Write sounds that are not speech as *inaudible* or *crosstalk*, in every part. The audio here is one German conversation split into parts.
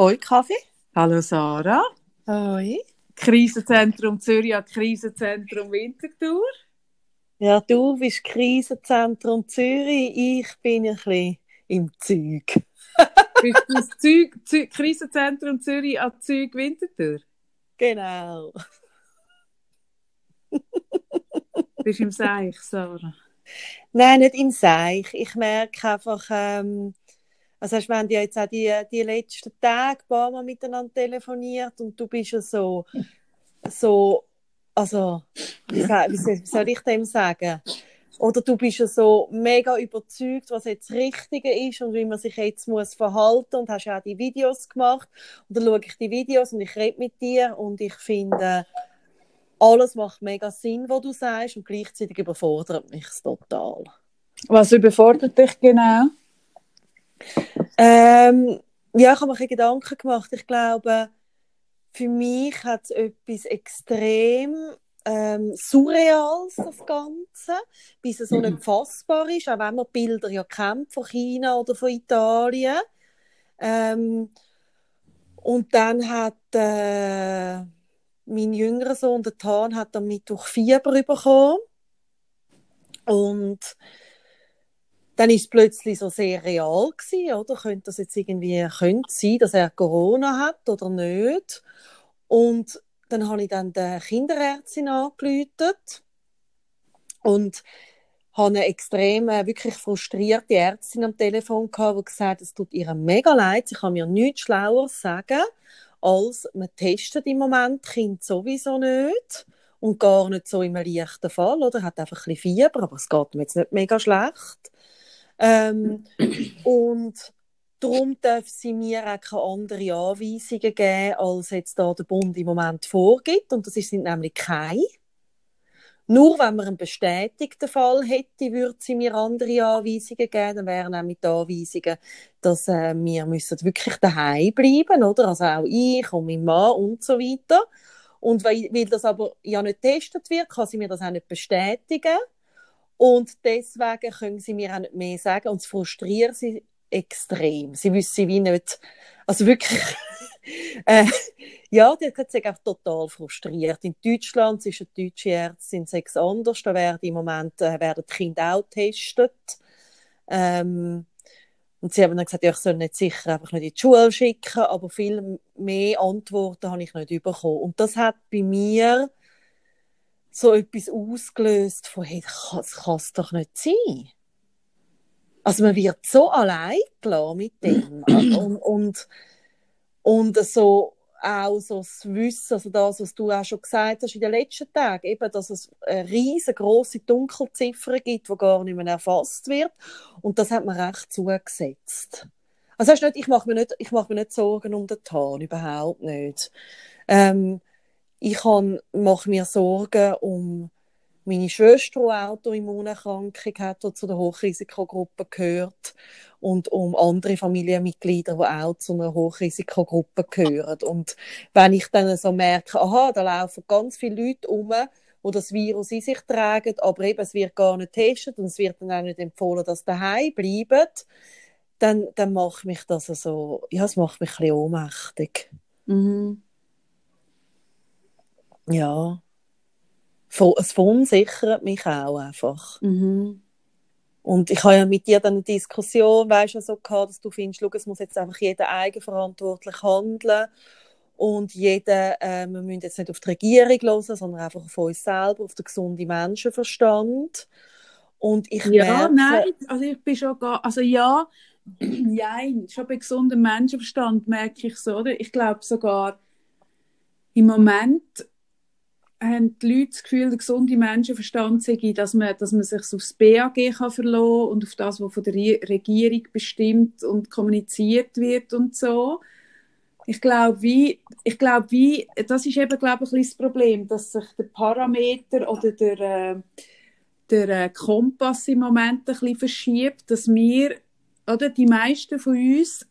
Hoi Kaffee. Hallo Sarah. Hoi. Krisenzentrum Zürich Krisenzentrum Winterthur. Ja, du bist Krisenzentrum Zürich, ich bin ein bisschen im Zeug. *laughs* bist du das Zeug, Zeug, Krisenzentrum Zürich an Zeug Winterthur? Genau. bist im Seich, Sarah? Nein, nicht im Seich. Ich merke einfach, ähm, also wir haben ja jetzt auch die, die letzten Tage ein paar Mal miteinander telefoniert und du bist ja so, so also, wie, soll ich dem sagen? Oder du bist ja so mega überzeugt, was jetzt das Richtige ist und wie man sich jetzt muss verhalten und hast ja auch die Videos gemacht. Und dann schaue ich die Videos und ich rede mit dir und ich finde, alles macht mega Sinn, was du sagst und gleichzeitig überfordert mich total. Was überfordert dich genau? Ähm, ja, ich habe mir Gedanken gemacht. Ich glaube, für mich hat es etwas extrem ähm, Surreales, das Ganze, bis es so nicht fassbar ist, auch wenn man Bilder ja kennt von China oder von Italien. Ähm, und dann hat äh, mein jüngerer Sohn, der Tan, hat damit durch Fieber bekommen. Und dann ist es plötzlich so sehr real gewesen, oder? Könnte das jetzt irgendwie, könnte sein, dass er Corona hat oder nicht? Und dann habe ich dann der Kinderärztin angerufen und habe eine extrem, äh, wirklich frustrierte Ärztin am Telefon gehabt, die gesagt hat, es tut ihr mega leid, sie kann mir nichts schlauer sagen, als man testet im Moment Kind sowieso nicht und gar nicht so im leichten Fall, oder? Hat einfach ein bisschen Fieber, aber es geht mir jetzt nicht mega schlecht. Ähm, *clears throat* und darum darf sie mir auch keine anderen Anweisungen geben, als jetzt da der Bund im Moment vorgibt. Und das sind nämlich keine. Nur wenn man einen bestätigten Fall hätte, würde sie mir andere Anweisungen geben. Dann wären nämlich die Anweisungen, dass äh, wir müssen wirklich daheim bleiben, oder? Also auch ich und mein Mann und so weiter. Und weil, weil das aber ja nicht getestet wird, kann sie mir das auch nicht bestätigen. Und deswegen können sie mir auch nicht mehr sagen. Und es frustriert sie extrem. Sie wissen wie nicht, also wirklich, *laughs* äh, ja, die hat sich auch total frustriert. In Deutschland ist eine deutsche Ärztin sechs anders. Da werden im Moment äh, werden die Kinder auch getestet. Ähm, und sie haben dann gesagt, ja, ich soll nicht sicher einfach nicht in die Schule schicken, aber viel mehr Antworten habe ich nicht bekommen. Und das hat bei mir so etwas ausgelöst von, hey, das kann es doch nicht sein. Also man wird so allein gelassen mit dem. *clears throat* und, und, und so auch so das Wissen, also das, was du auch schon gesagt hast in den letzten Tagen, eben, dass es eine riesengroße Dunkelziffer gibt, die gar nicht mehr erfasst wird. Und das hat man recht zugesetzt. Also nicht, ich mache mir nicht, ich mache mir nicht Sorgen um den Tarn, überhaupt nicht. Ähm, ich mache mir Sorgen um meine Schwester, die Autoimmunerkrankung hat, die zu der Hochrisikogruppe gehört, und um andere Familienmitglieder, die auch zu einer Hochrisikogruppe gehören. Und wenn ich dann so merke, aha, da laufen ganz viele Leute um, die das Virus in sich tragen, aber eben, es wird gar nicht getestet und es wird dann auch nicht empfohlen, dass daheim bleiben, dann, dann macht mich das so, also, ja, es macht mich ein bisschen ohnmächtig. Mhm. Ja. Es verunsichert mich auch einfach. Mhm. Und ich habe ja mit dir dann eine Diskussion, weißt du, so gehabt, dass du findest, schau, es muss jetzt einfach jeder eigenverantwortlich handeln und jeder, äh, wir müssen jetzt nicht auf die Regierung hören, sondern einfach auf uns selber, auf den gesunden Menschenverstand. Und ich ja, merke, nein, also ich bin schon gar, also ja, *clears throat* nein, schon bei gesundem Menschenverstand merke ich so, oder? Ich glaube sogar, im Moment haben die Leute das Gefühl, der gesunde Menschenverstand sei, dass man, dass man sich aufs BAG kann verlassen und auf das, was von der Regierung bestimmt und kommuniziert wird und so. Ich glaube, wie, ich glaube, wie, das ist eben, glaube ich, das Problem, dass sich der Parameter oder der, äh, der äh, Kompass im Moment ein bisschen verschiebt, dass wir, oder die meisten von uns,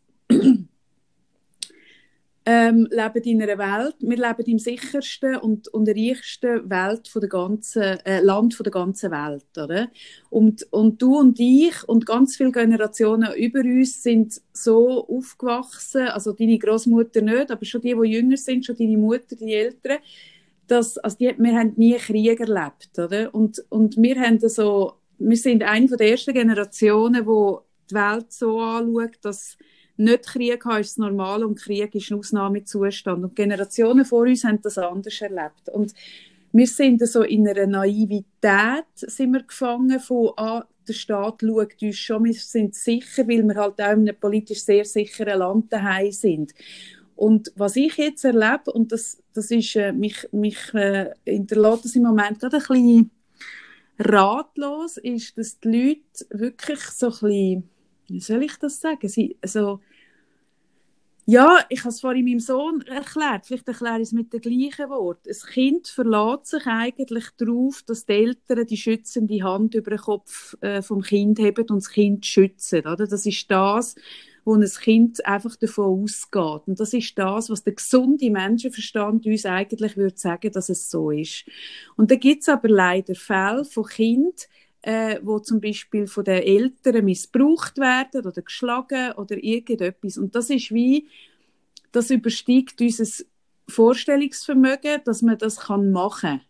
ähm, leben in einer Welt, wir leben im sichersten und, und reichsten Welt von der ganzen, äh, Land von der ganzen Welt, oder? Und, und du und ich und ganz viele Generationen über uns sind so aufgewachsen, also deine Großmutter nicht, aber schon die, die jünger sind, schon deine Mutter, die Eltern, dass, also die, wir haben nie Krieg erlebt, oder? Und, und wir haben so, wir sind eine der ersten Generationen, wo die Welt so anschaut, dass nicht Krieg haben, ist das Normale und Krieg ist ein Ausnahmezustand. Und Generationen vor uns haben das anders erlebt. Und wir sind so in einer Naivität sind wir gefangen von, ah, der Staat schaut uns schon, wir sind sicher, weil wir halt auch in einem politisch sehr sicheren Land daheim sind. Und was ich jetzt erlebe, und das, das ist, äh, mich, mich äh, hinterlässt das im Moment gerade ein bisschen ratlos, ist, dass die Leute wirklich so ein bisschen, wie soll ich das sagen, sie, so, ja, ich habe es vorhin meinem Sohn erklärt, vielleicht erkläre ich es mit dem gleichen Wort. Ein Kind verlässt sich eigentlich darauf, dass die Eltern die schützende Hand über den Kopf äh, vom Kind haben und das Kind schützen. Oder? Das ist das, wo ein Kind einfach davon ausgeht. Und das ist das, was der gesunde Menschenverstand uns eigentlich würde sagen, dass es so ist. Und da gibt es aber leider Fälle von Kindern, äh, wo zum Beispiel von den Eltern missbraucht werden oder geschlagen oder irgendetwas. Und das ist wie, das übersteigt unser Vorstellungsvermögen, dass man das kann machen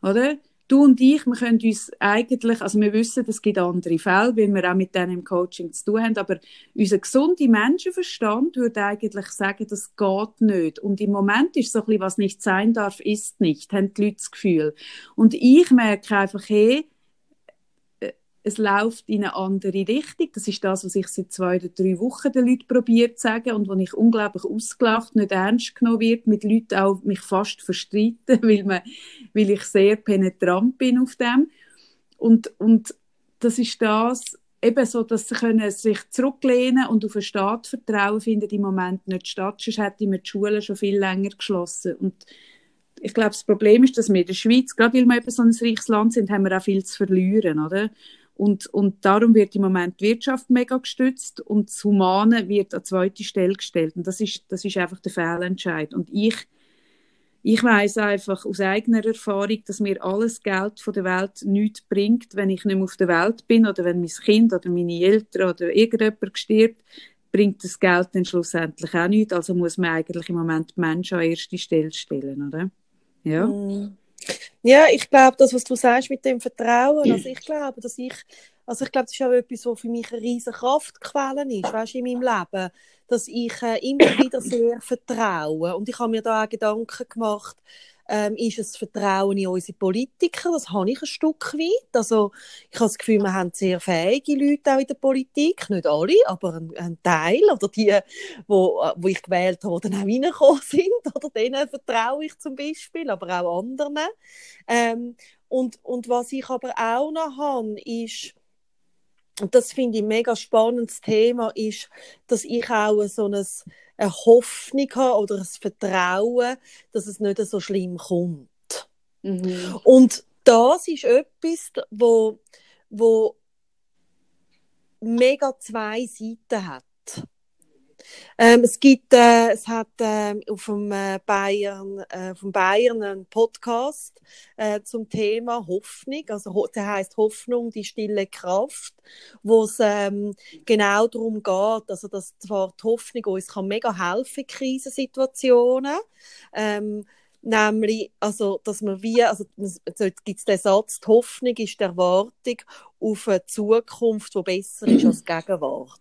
kann. Oder? Du und ich, wir können uns eigentlich, also wir wissen, es gibt andere Fälle, weil wir auch mit denen im Coaching zu tun haben, aber unser gesunder Menschenverstand würde eigentlich sagen, das geht nicht. Und im Moment ist so ein bisschen, was nicht sein darf, ist nicht, haben die Leute das Gefühl. Und ich merke einfach, hey, es läuft in eine andere Richtung. Das ist das, was ich seit zwei oder drei Wochen den Leuten probiert zu sagen und wo ich unglaublich ausgelacht, nicht ernst genommen wird, mit Leuten auch mich fast verstreiten, *laughs* weil, man, weil ich sehr penetrant bin auf dem. Und, und das ist das, eben so, dass sie können sich zurücklehnen und auf den Staat vertrauen, findet im Moment nicht statt. Sonst hätte man die Schulen schon viel länger geschlossen. Und ich glaube, das Problem ist, dass wir in der Schweiz, gerade weil wir eben so ein reiches Land sind, haben wir auch viel zu verlieren, oder? Und, und darum wird im Moment die Wirtschaft mega gestützt und das Humane wird an zweite Stelle gestellt. Und das ist, das ist einfach der Fehlentscheid. Und ich, ich weiß einfach aus eigener Erfahrung, dass mir alles Geld von der Welt nichts bringt, wenn ich nicht mehr auf der Welt bin oder wenn mein Kind oder meine Eltern oder irgendjemand stirbt, bringt das Geld dann schlussendlich auch nichts. Also muss man eigentlich im Moment Menschen an erste Stelle stellen, oder? Ja. Mm. Ja, ich glaube, das, was du sagst mit dem Vertrauen, also ich glaube, dass ich, also ich glaube, das ist auch etwas, was für mich eine riesige Kraftquelle ist, weißt, in meinem Leben, dass ich äh, immer wieder sehr vertraue. Und ich habe mir da auch Gedanken gemacht, ähm, ist es Vertrauen in unsere Politiker. Das habe ich ein Stück weit. Also ich habe das Gefühl, wir haben sehr fähige Leute auch in der Politik. Nicht alle, aber ein, ein Teil. Oder die, wo, wo ich gewählt habe, die dann auch reingekommen *laughs* sind. Oder denen vertraue ich zum Beispiel, aber auch anderen. Ähm, und, und was ich aber auch noch habe, ist, und das finde ich ein mega spannendes Thema, ist, dass ich auch so ein eine Hoffnung habe oder ein Vertrauen, dass es nicht so schlimm kommt. Mhm. Und das ist etwas, wo, wo mega zwei Seiten hat. Ähm, es gibt, äh, es hat äh, auf dem äh, Bayern, äh, vom Bayern einen Podcast äh, zum Thema Hoffnung, also der heißt Hoffnung, die stille Kraft, wo es ähm, genau darum geht, also dass zwar die Hoffnung uns kann mega helfen in Krisensituationen, ähm, nämlich, also, dass man wie, also, gibt es den Satz, die Hoffnung ist die Erwartung auf eine Zukunft, die besser ist als die Gegenwart.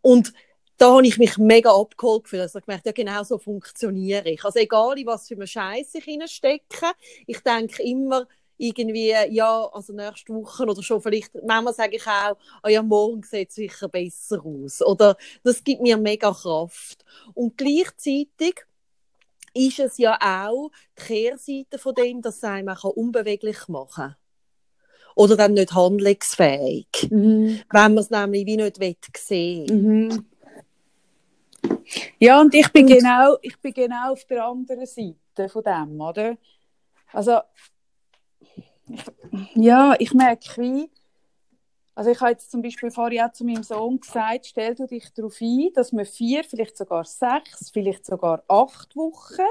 Und da habe ich mich mega abgeholt gefühlt. Also ich gemerkt, ja, genau so funktioniere ich. Also egal, in was für einen Scheiß ich hineinstecke, ich denke immer, irgendwie, ja, also nächste Woche oder schon vielleicht, manchmal sage ich auch, ah ja, morgen sieht es sicher besser aus. Oder das gibt mir mega Kraft. Und gleichzeitig ist es ja auch die Kehrseite von dem, dass es einem unbeweglich machen kann oder dann nicht handlungsfähig, mhm. wenn man es nämlich wie nicht sehen mhm. Ja, und ich bin, und, genau, ich bin genau auf der anderen Seite von dem, oder? Also, ja, ich merke wie, Also ich habe jetzt zum Beispiel vorher auch zu meinem Sohn gesagt, stell du dich darauf ein, dass wir vier, vielleicht sogar sechs, vielleicht sogar acht Wochen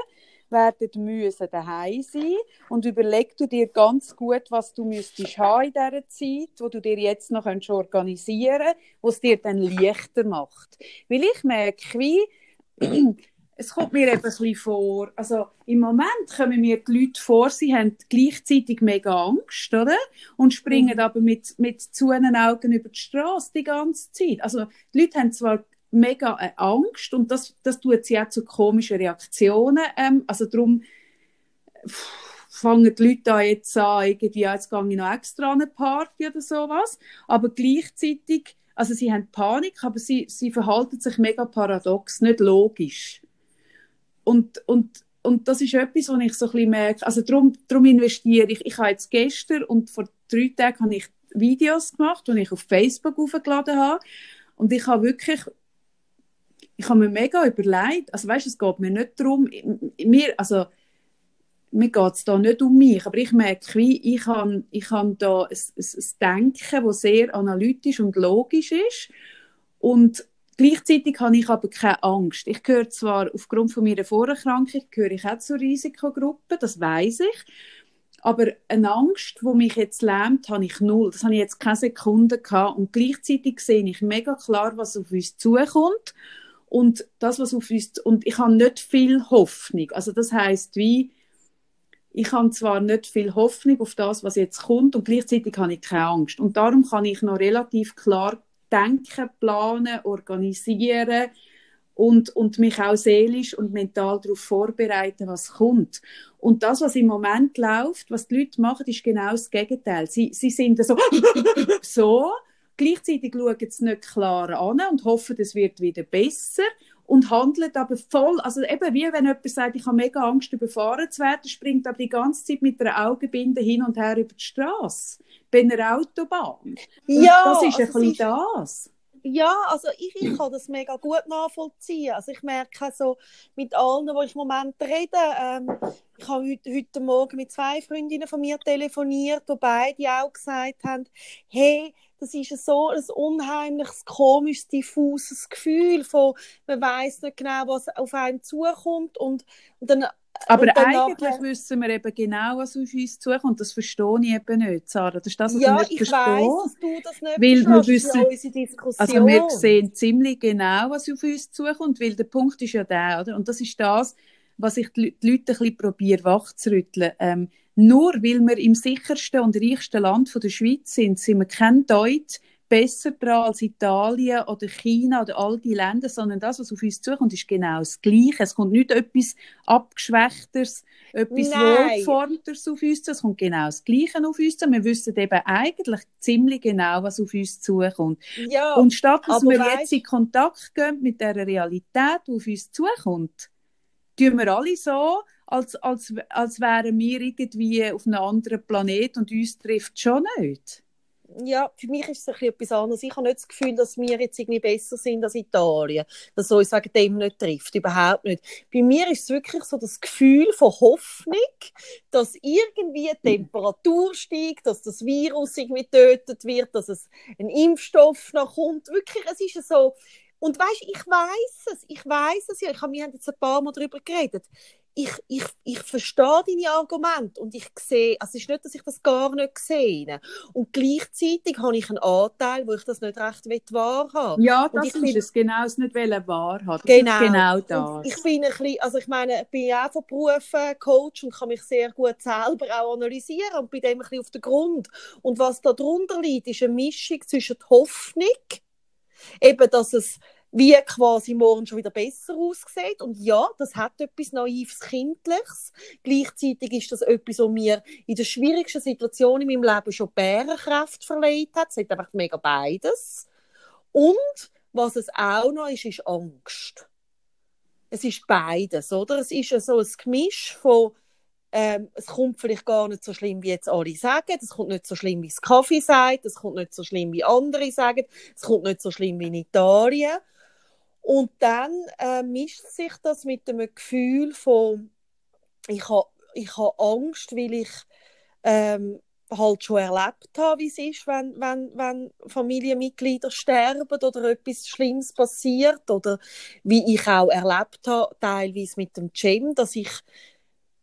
werden müssen daheim sein und überleg du dir ganz gut, was du müsstest haben in dieser Zeit, wo du dir jetzt noch organisieren kannst, was dir dann leichter macht. Weil ich merke, wie *clears throat* es kommt mir eben ein bisschen vor, also im Moment kommen mir die Leute vor, sie haben gleichzeitig mega Angst, oder? Und springen mhm. aber mit, mit zuenen Augen über die Straße die ganze Zeit. Also die Leute haben zwar mega äh, Angst und das, das tut sie auch zu komischen Reaktionen. Ähm, also darum fangen die Leute da jetzt an, irgendwie, jetzt gehe ich noch extra an eine Party oder sowas. Aber gleichzeitig, also sie haben Panik, aber sie, sie verhalten sich mega paradox, nicht logisch. Und, und, und das ist etwas, was ich so ein bisschen merke. Also darum, darum investiere ich. Ich habe jetzt gestern und vor drei Tagen habe ich Videos gemacht, die ich auf Facebook aufgeladen habe. Und ich habe wirklich ich habe mir mega überlegt, also weißt, es geht mir nicht darum, mir, also mir geht es da nicht um mich, aber ich merke, wie ich habe, ich habe da ein, ein, ein Denken, das sehr analytisch und logisch ist und gleichzeitig habe ich aber keine Angst. Ich gehöre zwar aufgrund von meiner Vorerkrankung, gehöre ich auch zur Risikogruppe, das weiß ich, aber eine Angst, die mich jetzt lähmt, habe ich null. Das habe ich jetzt keine Sekunde gehabt. Und gleichzeitig sehe ich mega klar, was auf uns zukommt. Und das, was auf uns, und ich habe nicht viel Hoffnung. Also das heißt, wie, ich habe zwar nicht viel Hoffnung auf das, was jetzt kommt, und gleichzeitig habe ich keine Angst. Und darum kann ich noch relativ klar denken, planen, organisieren und, und mich auch seelisch und mental darauf vorbereiten, was kommt. Und das, was im Moment läuft, was die Leute machen, ist genau das Gegenteil. Sie, sie sind so, *laughs* so, Gleichzeitig schauen sie nicht klar an und hoffen, es wird wieder besser und handeln aber voll, also eben wie wenn jemand sagt, ich habe mega Angst, überfahren zu werden, springt aber die ganze Zeit mit der Augenbinde hin und her über die Straße, bei einer Autobahn. Ja, das ist also ein bisschen das. Ja, also ich, ich kann das mega gut nachvollziehen. Also ich merke so mit allen, wo ich im Moment rede, ähm, ich habe heute, heute Morgen mit zwei Freundinnen von mir telefoniert, wo beide auch gesagt haben, hey, das ist so ein unheimliches, komisches, diffuses Gefühl von, man weiß nicht genau, was auf einen zukommt und, und dann aber und eigentlich nachher... wissen wir eben genau, was auf uns zukommt. Das verstehe ich eben nicht, Sarah. Das ist das, was ja, ich nicht ich verstehe. Weiss, dass du das nicht weil wir wissen, unsere Diskussion. Also wir sehen ziemlich genau, was auf uns zukommt, weil der Punkt ist ja der, oder? Und das ist das, was ich die Leute ein bisschen probiere wachzurütteln. Ähm, nur weil wir im sichersten und reichsten Land der Schweiz sind, sind wir kein Deut besser dran als Italien oder China oder all die Länder, sondern das, was auf uns zukommt, ist genau das Gleiche. Es kommt nicht etwas Abgeschwächteres, etwas Wohlgeformteres auf uns zu, es kommt genau das Gleiche auf uns zu. Wir wissen eben eigentlich ziemlich genau, was auf uns zukommt. Ja, Und statt dass wir weißt... jetzt in Kontakt gehen mit der Realität, die auf uns zukommt, tun wir alle so, als, als, als wären wir irgendwie auf einem anderen Planet und uns trifft schon nicht ja, für mich ist es ein etwas anderes. Ich habe nicht das Gefühl, dass wir jetzt irgendwie besser sind als Italien, dass uns wegen dem nicht trifft, überhaupt nicht. Bei mir ist es wirklich so das Gefühl von Hoffnung, dass irgendwie die Temperatur steigt, dass das Virus irgendwie getötet wird, dass es ein Impfstoff noch kommt. Wirklich, es ist so, und weißt, ich weiß es, ich weiß es ja. Ich habe, wir haben jetzt ein paar Mal darüber geredet ich, ich, ich verstehe deine Argumente und ich sehe, also es ist nicht, dass ich das gar nicht sehe. Und gleichzeitig habe ich einen Anteil, wo ich das nicht recht wahrhaben Ja, das ist es, genau, es nicht wahrhaben. Genau. genau das. Ich bin ein bisschen, also ich meine, ich bin ja auch von Beruf Coach und kann mich sehr gut selber auch analysieren und bin dem ein bisschen auf den Grund. Und was da drunter liegt, ist eine Mischung zwischen Hoffnung, eben, dass es wie quasi morgen schon wieder besser aussieht. Und ja, das hat etwas Naives Kindliches. Gleichzeitig ist das etwas, was mir in der schwierigsten Situation in meinem Leben schon Bärenkraft verleiht hat. Es hat einfach mega beides. Und was es auch noch ist, ist Angst. Es ist beides, oder? Es ist so ein Gemisch von ähm, es kommt vielleicht gar nicht so schlimm, wie jetzt alle sagen. Es kommt nicht so schlimm, wie das Kaffee sagt. Es kommt nicht so schlimm, wie andere sagen. Es kommt nicht so schlimm wie in Italien. Und dann äh, mischt sich das mit dem Gefühl von, ich habe ich ha Angst, weil ich, ähm, halt schon erlebt habe, wie es ist, wenn, wenn, wenn Familienmitglieder sterben oder etwas Schlimmes passiert oder wie ich auch erlebt habe, teilweise mit dem Cem, dass ich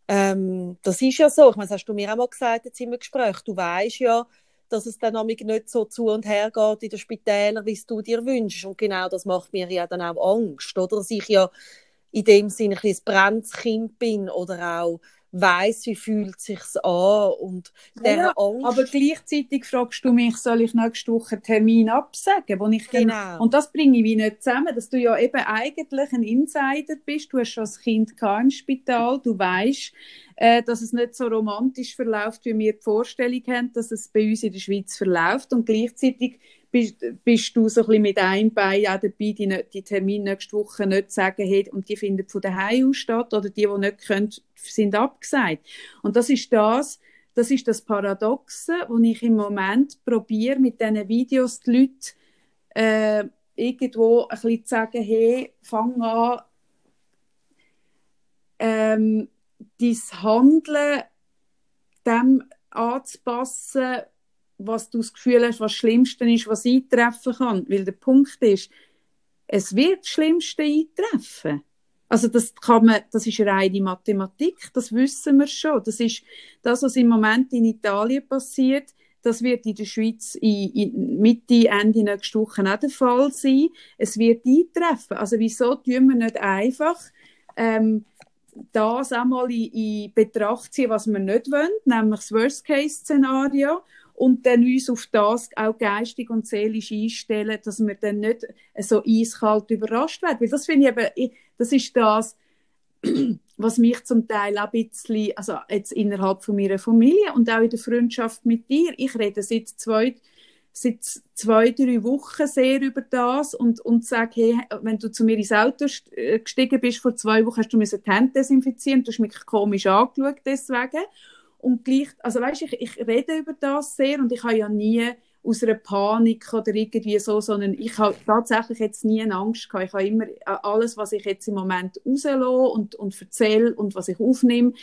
ähm, das ist ja so, ich meine, das hast du mir auch mal gesagt jetzt im Gespräch, du weißt ja, dass es dann nicht so zu und her geht in den Spitälern, wie es du dir wünschst. Und genau das macht mir ja dann auch Angst, oder, dass ich ja in dem Sinne ein bisschen brennendes Kind bin oder auch weiß, wie fühlt sich's an und der ja, Angst. Aber gleichzeitig fragst du mich, soll ich nächste Woche einen Termin absagen, wo ich genau. Dann, und das bringe ich wie nicht zusammen, dass du ja eben eigentlich ein Insider bist. Du hast schon als Kind im Spital, du weißt, äh, dass es nicht so romantisch verläuft, wie wir die Vorstellung haben, dass es bei uns in der Schweiz verläuft und gleichzeitig bist, bist du so ein bisschen mit einem Bein auch dabei, die, die Termine nächste Woche nicht sagen, hey, und die finden von daheim aus statt oder die, die nicht können, sind abgesagt. Und das ist das, das ist das Paradoxe, wo ich im Moment probiere, mit diesen Videos die Leute äh, irgendwo ein bisschen zu sagen, hey, fang an, ähm, dein Handeln dem anzupassen, was du das Gefühl hast, was das Schlimmste ist, was eintreffen kann. Weil der Punkt ist, es wird das Schlimmste eintreffen. Also das kann man, das ist reine Mathematik, das wissen wir schon. Das ist das, was im Moment in Italien passiert. Das wird in der Schweiz in, in Mitte, Ende nächste Woche auch der Fall sein. Es wird eintreffen. Also wieso tun wir nicht einfach ähm, das einmal in, in Betracht ziehen, was wir nicht wollen, nämlich das Worst-Case-Szenario und dann uns auf das auch geistig und seelisch einstellen, dass wir dann nicht so eiskalt überrascht werden. Weil das finde ich eben, das ist das, *clears throat* was mich zum Teil auch ein bisschen, also jetzt innerhalb von meiner Familie und auch in der Freundschaft mit dir, ich rede seit zwei, seit zwei, drei Wochen sehr über das und, und sage, hey, wenn du zu mir ins Auto äh, gestiegen bist vor zwei Wochen, hast du mir die Hände desinfizieren, du hast mich komisch angeschaut deswegen. Und gleich, also weißt, ich, ich rede über das sehr und ich habe ja nie aus einer Panik oder irgendwie so, sondern ich habe tatsächlich jetzt nie eine Angst gehabt. Ich habe immer äh, alles, was ich jetzt im Moment rauslasse und, und erzähle und was ich aufnehme,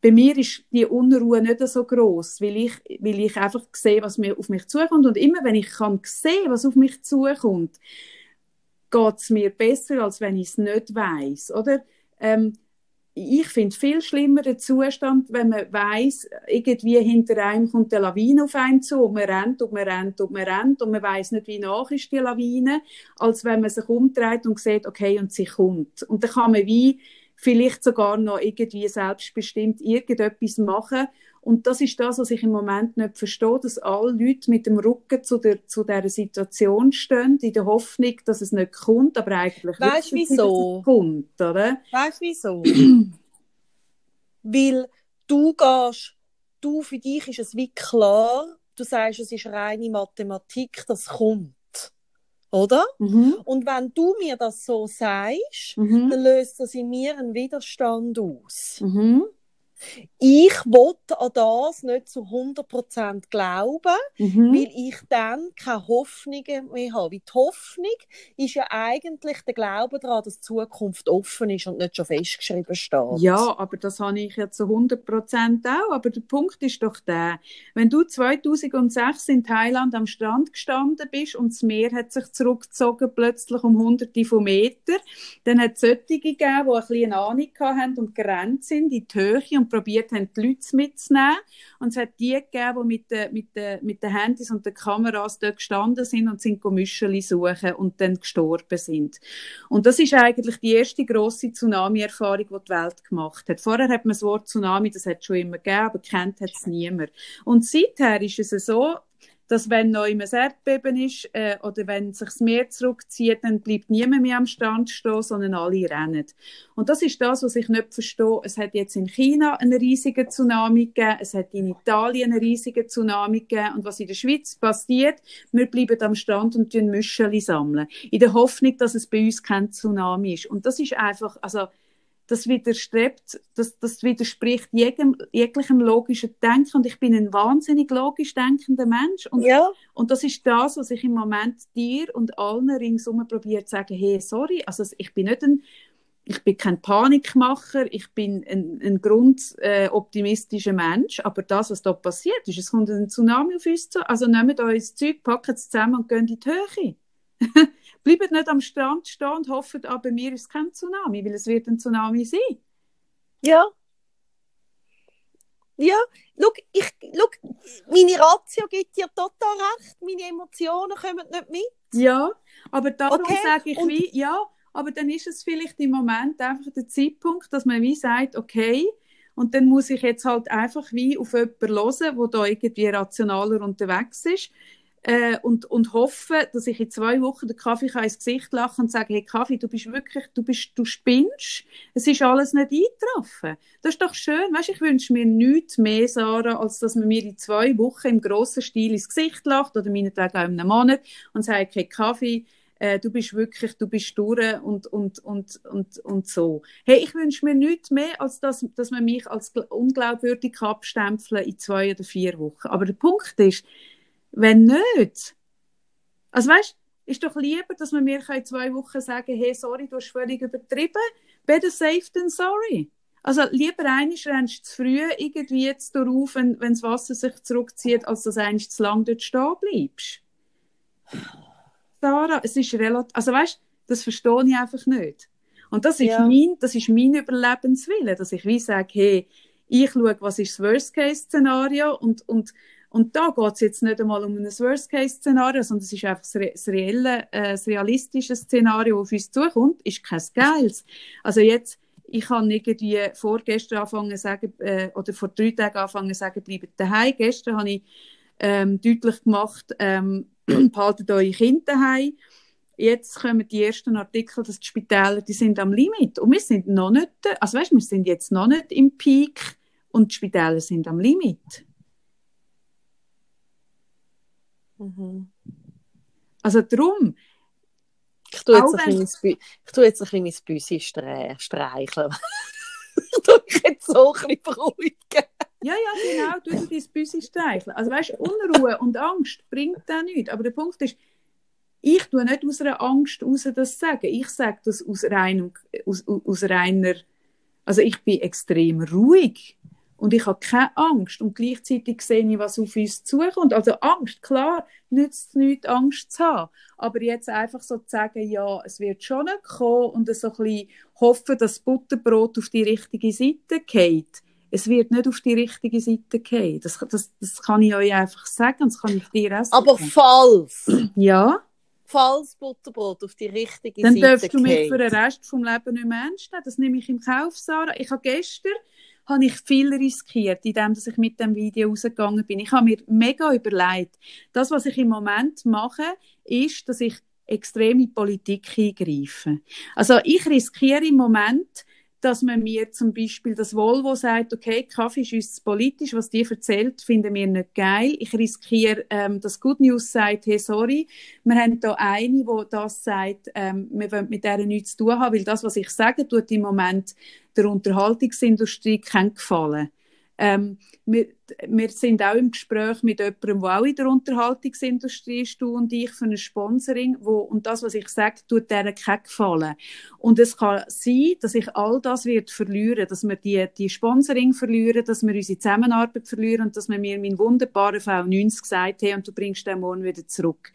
bei mir ist die Unruhe nicht so groß, weil ich, weil ich einfach sehe, was mir auf mich zukommt und immer wenn ich kann sehen, was auf mich zukommt, geht es mir besser, als wenn ich es nicht weiß, oder? Ähm, ich finde viel schlimmer den Zustand, wenn man weiß, irgendwie hinter einem kommt eine Lawine auf einen zu und man rennt und man rennt und man rennt und man weiß nicht, wie nach ist die Lawine, als wenn man sich umdreht und sieht, okay, und sie kommt. Und dann kann man wie vielleicht sogar noch irgendwie selbstbestimmt irgendetwas machen. Und das ist das, was ich im Moment nicht verstehe, dass alle Leute mit dem Rücken zu, der, zu dieser Situation stehen, in der Hoffnung, dass es nicht kommt, aber eigentlich weißt du wieso? es kommt, oder? Weißt du wieso? *clears throat* Weil du gehst, du, für dich ist es wie klar, du sagst, es ist reine Mathematik, das kommt oder? Mhm. Und wenn du mir das so sagst, mhm. dann löst das in mir einen Widerstand aus. Mhm. Ich wollte an das nicht zu 100% glauben, mhm. weil ich dann keine Hoffnungen mehr habe. Weil die Hoffnung ist ja eigentlich der Glaube daran, dass die Zukunft offen ist und nicht schon festgeschrieben steht. Ja, aber das habe ich ja zu 100% auch. Aber der Punkt ist doch der, wenn du 2006 in Thailand am Strand gestanden bist und das Meer hat sich zurückgezogen, plötzlich um hunderte von Metern, dann hat es solche gegeben, die ein bisschen Ahnung hatten und gerannt sind in die Höhe und probiert haben, die Leute mitzunehmen. Und es hat die gegeben, die mit den, mit den, mit den Handys und den Kameras dort gestanden sind und sind Müscheli suchen und dann gestorben sind. Und das ist eigentlich die erste grosse Tsunami-Erfahrung, die die Welt gemacht hat. Vorher hat man das Wort Tsunami, das hat es schon immer gegeben, aber kennt hat es niemand. Und seither ist es so, dass wenn noch ein Erdbeben ist äh, oder wenn sich das Meer zurückzieht, dann bleibt niemand mehr am Strand stehen, sondern alle rennen. Und das ist das, was ich nicht verstehe. Es hat jetzt in China einen riesigen Tsunami gegeben, es hat in Italien einen riesigen Tsunami gegeben und was in der Schweiz passiert, wir bleiben am Strand und tun Müscheli sammeln, in der Hoffnung, dass es bei uns kein Tsunami ist. Und das ist einfach, also das widerstrebt, das, das widerspricht jedem, jeglichem logischen Denken und ich bin ein wahnsinnig logisch denkender Mensch und, ja. und das ist das, was ich im Moment dir und allen ringsum probiert zu sagen, hey, sorry, also ich bin nicht ein, ich bin kein Panikmacher, ich bin ein, ein grundoptimistischer äh, Mensch, aber das, was da passiert ist, es kommt ein Tsunami auf uns zu, also nehmt euch das Zeug, packt es zusammen und geht in die Höhe. *laughs* Bleibt nicht am Strand stehen und hofft, aber mir ist kein Tsunami, weil es wird ein Tsunami sein. Ja. Ja, schau, ich, schau, meine Ratio gibt dir total recht, meine Emotionen kommen nicht mit. Ja, aber darum Okay, sage ich und- wie, ja, aber dann ist es vielleicht im Moment einfach der Zeitpunkt, dass man wie sagt, okay, und dann muss ich jetzt halt einfach wie auf jemanden hören, der da irgendwie rationaler unterwegs ist äh, und, und hoffen, dass ich in zwei Wochen den Kaffee ins Gesicht lachen und sagen, hey Kaffee, du bist wirklich, du bist, du spinnst, es ist alles nicht eingetroffen. Das ist doch schön, weißt, ich wünsche mir nichts mehr, Sarah, als dass man mir in zwei Wochen im grossen Stil ins Gesicht lacht oder meinetwegen auch in einem Monat und sagt, hey Kaffee, äh, du bist wirklich, du bist durch und, und, und, und, und so. Hey, ich wünsche mir nichts mehr, als dass, dass man mich als gl- unglaubwürdig abstempeln in zwei oder vier Wochen. Aber der Punkt ist, wenn nicht, also weißt, ist doch lieber, dass man mir in zwei Wochen sagen, hey, sorry, du hast völlig übertrieben. Better safe than sorry. Also lieber einisch rennst du zu früh irgendwie jetzt darauf, wenn, wenn das Wasser sich zurückzieht, als dass einisch zu lang dort stehen bleibst. Sarah, es ist relativ, also weißt, das verstehe ich einfach nicht. Und das ist Ja. mein, das ist mein Überlebenswille, dass ich wie sage, hey, ich schaue, was ist das Worst-Case-Szenario und, und, und da geht es jetzt nicht einmal um ein Worst-Case-Szenario, sondern es ist einfach das, re äh, das realistische Szenario, das auf uns zukommt, ist kein geiles. Also jetzt, ich habe irgendwie vorgestern angefangen zu sagen, äh, oder vor drei Tagen angefangen zu sagen, bleibt daheim. Gestern habe ich ähm, deutlich gemacht, ähm, *clears throat* behaltet eure Kinder daheim. Jetzt kommen die ersten Artikel, dass die Spitäler, die sind am Limit. Und wir sind noch nicht, also weißt, wir sind jetzt noch nicht im Peak und die Spitäler sind am Limit. Mhm. Also darum, Ich tue jetzt, ein wenn- bisschen mein Bü- ich tue jetzt ein bisschen mein Büsi stre streicheln. ich tue mich jetzt so ein bisschen beruhigen. Ja, ja, genau, du dein Büsi streicheln. Also weißt, Unruhe und Angst bringt da nichts. Aber der Punkt ist, ich tue nicht aus einer Angst raus das sagen. Ich sage das aus, reinem, aus, aus reiner, also ich bin extrem ruhig und ich habe keine Angst und gleichzeitig sehe ich, was auf uns zukommt. Also Angst, klar, nützt es nichts, Angst zu haben. Aber jetzt einfach so zu sagen, ja, es wird schon nicht kommen und so ein bisschen hoffen, dass das Butterbrot auf die richtige Seite geht. Es wird nicht auf die richtige Seite gehen. Das, das, das kann ich euch einfach sagen, das kann ich dir auch sagen. Aber falls, ja, falls Butterbrot auf die richtige dann Seite darfst du mich geht. für den Rest vom Leben nicht mehr ernst nehmen. Das nehme ich im Kauf, Sarah. Ich habe gestern habe ich viel riskiert, indem dass ich mit dem Video rausgegangen bin. Ich habe mir mega überlegt, das, was ich im Moment mache, ist, dass ich extrem in die Politik eingreife. Also ich riskiere im Moment, dass man mir zum Beispiel das Volvo sagt, okay, Kaffee ist uns politisch, was die erzählt, finden wir nicht geil. Ich riskiere, ähm, dass Good News sagt, hey, sorry, wir haben da eine, die das sagt, ähm, wir wollen mit der nichts zu tun haben, weil das, was ich sage, tut im Moment der Unterhaltungsindustrie keinen Gefallen. Ähm, wir, wir sind auch im Gespräch mit jemandem, der auch in der Unterhaltungsindustrie ist, du und ich, für ein Sponsoring, wo, und das, was ich sage, tut deren keinen Gefallen. Und es kann sein, dass ich all das wird verlieren, dass wir die, die Sponsoring verlieren, dass wir unsere Zusammenarbeit verlieren und dass wir mir meinen wunderbaren V90 gesagt haben und du bringst den morgen wieder zurück.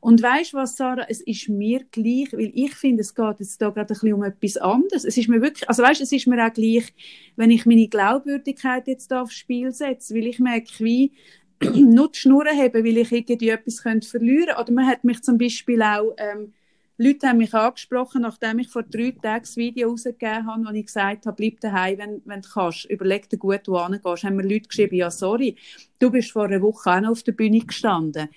Und weißt was, Sarah, es ist mir gleich, weil ich finde, es geht jetzt da gerade ein bisschen um etwas anderes. Es ist mir wirklich, also weißt, es ist mir auch gleich, wenn ich meine Glaubwürdigkeit jetzt da aufs Spiel setze, weil ich merke, wie *clears throat* nur die Schnurren haben, weil ich irgendwie etwas könnte verlieren Oder man hat mich zum Beispiel auch, ähm, Leute haben mich angesprochen, nachdem ich vor drei Tagen das Video rausgegeben habe, wo ich gesagt habe, bleib daheim, wenn, wenn du kannst. Überleg dir gut, wo du hingehst. Haben mir Leute geschrieben, ja, sorry, du bist vor einer Woche auch noch auf der Bühne gestanden.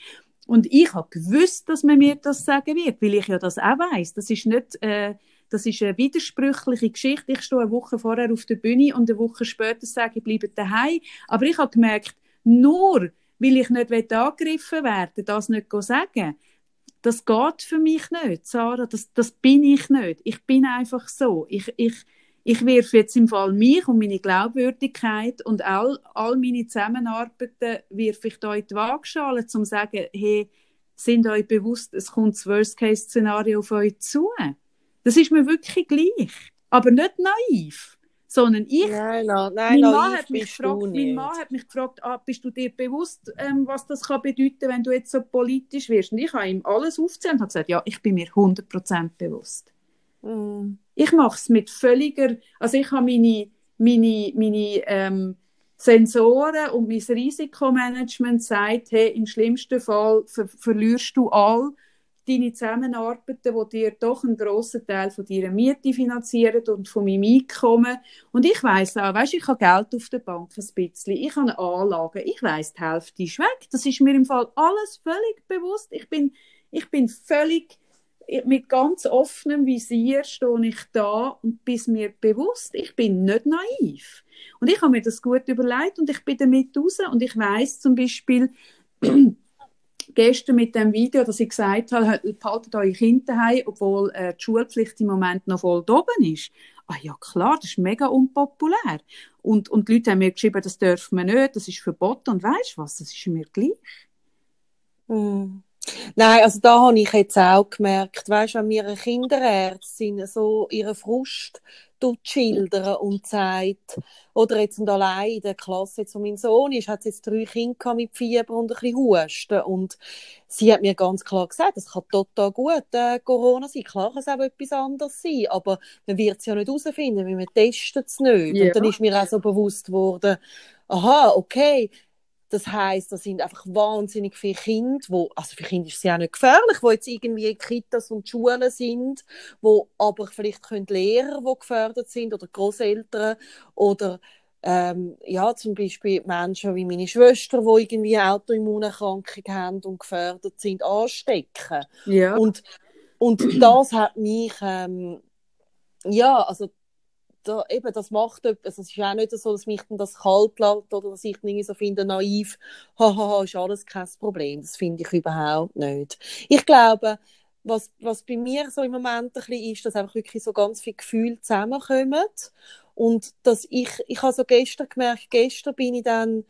Und ich habe gewusst, dass man mir das sagen wird, weil ich ja das auch weiss. Das ist nicht, äh, das ist eine widersprüchliche Geschichte. Ich stehe eine Woche vorher auf der Bühne und eine Woche später sage ich, bleibe daheim. Aber ich habe gemerkt, nur weil ich nicht angegriffen werde, das nicht sagen, das geht für mich nicht, Sarah. Das, das bin ich nicht. Ich bin einfach so. Ich, ich, ich wirf jetzt im Fall mich und meine Glaubwürdigkeit und all, all meine Zusammenarbeiten wirf ich da in die Waagschale, um zu sagen, hey, sind euch bewusst, es kommt das Worst-Case-Szenario auf euch zu. Das ist mir wirklich gleich. aber nicht naiv, sondern ich. Nein, nein, nein mein, Mann hat mich gefragt, mein. Mann hat mich gefragt, ah, bist du dir bewusst, ähm, was das kann bedeuten, wenn du jetzt so politisch wirst? Und ich habe ihm alles aufgezählt und habe gesagt, ja, ich bin mir 100% bewusst. Mm. Ich mache es mit völliger, also ich habe meine, meine, meine ähm, Sensoren und mein Risikomanagement sagt, hey, im schlimmsten Fall ver verlierst du all deine Zusammenarbeiten, die dir doch einen grossen Teil von deiner Miete finanzieren und von meinem Einkommen. Und ich weiss auch, weißt, ich habe Geld auf der Bank ein bisschen, ich habe Anlagen, ich weiss, die Hälfte ist weg. Das ist mir im Fall alles völlig bewusst. Ich bin, ich bin völlig mit ganz offenem Visier stehe ich da und bin mir bewusst, ich bin nicht naiv. Und ich habe mir das gut überlegt und ich bin damit raus und ich weiß zum Beispiel, *clears throat* gestern mit dem Video, dass ich gesagt habe, behaltet eure Kinder daheim, obwohl äh, die Schulpflicht im Moment noch voll oben ist. Ah ja, klar, das ist mega unpopulär. Und, und die Leute haben mir geschrieben, das dürfen wir nicht, das ist verboten. Und weißt du was, das ist mir gleich. Mm. Nein, also da habe ich jetzt auch gemerkt, weißt, wenn mir Kinderärztin so ihre Frust schildern und sagt, oder jetzt und allein in der Klasse, jetzt wo mein Sohn ist, hat jetzt drei Kinder mit Fieber und ein bisschen Husten und sie hat mir ganz klar gesagt, das kann total gut äh, Corona sein, klar kann es auch etwas anderes sein, aber man wird es ja nicht herausfinden, weil man testet es nicht. Ja. Und dann ist mir auch so bewusst worden, aha, okay, das heißt, da sind einfach wahnsinnig viele Kinder, wo, also für Kinder ist es ja auch nicht gefährlich, wo jetzt irgendwie Kitas und Schulen sind, wo aber vielleicht können Lehrer, die gefördert sind oder Großeltern oder ähm, ja, zum Beispiel Menschen wie meine Schwester, die irgendwie Autoimmunerkrankung haben und gefördert sind, anstecken. Ja. Und, und das hat mich, ähm, ja, also da, eben, das macht etwas. Es ist auch nicht so, dass mich das kalt lässt oder dass ich irgendwie so finde, naiv, hahaha, ist alles kein Problem. Das finde ich überhaupt nicht. Ich glaube, was, was bei mir so im Moment ein bisschen ist, dass einfach wirklich so ganz viele Gefühle zusammenkommen. Und dass ich, ich habe so gestern gemerkt, gestern bin ich dann,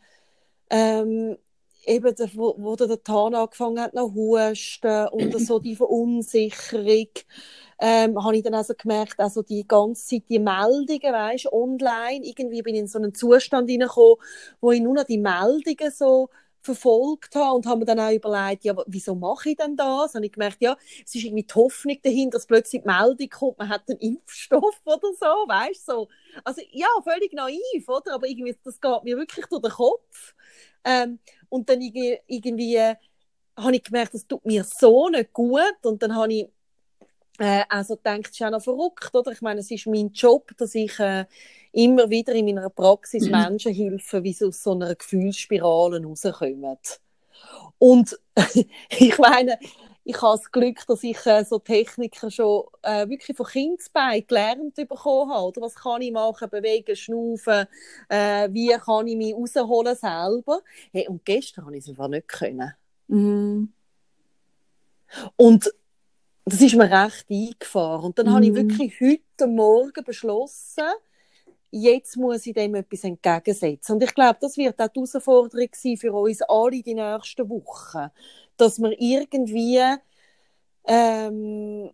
ähm, eben, wo, wo der Tan angefangen hat, noch husten und so die Verunsicherung ähm, habe ich dann also gemerkt, also die ganze Zeit die Meldungen, weißt, online, irgendwie bin ich in so einen Zustand hineingekommen, wo ich nur noch die Meldungen so verfolgt habe und habe mir dann auch überlegt, ja, wieso mache ich denn das? Und ich gemerkt, ja, es ist irgendwie die Hoffnung dahinter, dass plötzlich die Meldung kommt, man hat einen Impfstoff oder so, weißt so. Also ja, völlig naiv, oder? Aber irgendwie, das geht mir wirklich durch den Kopf. Ähm, und dann irgendwie, irgendwie äh, habe ich gemerkt, das tut mir so nicht gut und dann habe ich äh, also denkt, es ist auch noch verrückt, oder? Ich meine, es ist mein Job, dass ich äh, immer wieder in meiner Praxis Menschen helfe, wie sie aus so einer Gefühlsspirale rauskommen. Und *laughs* ich meine, ich habe das Glück, dass ich äh, so Techniken schon äh, wirklich von Kindesbein gelernt bekommen habe. Oder was kann ich machen? Bewegen, schnaufen, äh, wie kann ich mich rausholen selber? Hey, und gestern habe ich es einfach nicht können. Mhm. Und das ist mir recht eingefahren. Und dann Mhm. habe ich wirklich heute Morgen beschlossen, jetzt muss ich dem etwas entgegensetzen. Und ich glaube, das wird auch die Herausforderung sein für uns alle die nächsten Wochen. Dass wir irgendwie ähm,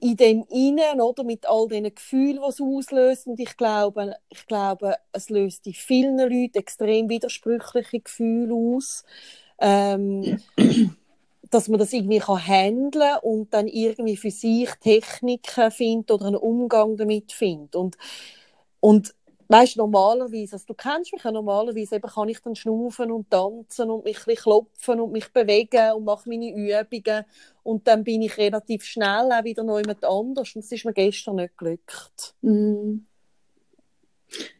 in dem Innen, oder, mit all diesen Gefühlen, die es auslöst. Und ich glaube, ich glaube, es löst in vielen Leuten extrem widersprüchliche Gefühle aus. Ähm, dass man das irgendwie kann handeln und dann irgendwie für sich Techniken findet oder einen Umgang damit findet. Und, und weißt normalerweise, also du kennst mich ja normalerweise, eben kann ich dann schnaufen und tanzen und mich ein bisschen klopfen und mich bewegen und mache meine Übungen und dann bin ich relativ schnell auch wieder noch jemand anders und das ist mir gestern nicht glückt. Mhm.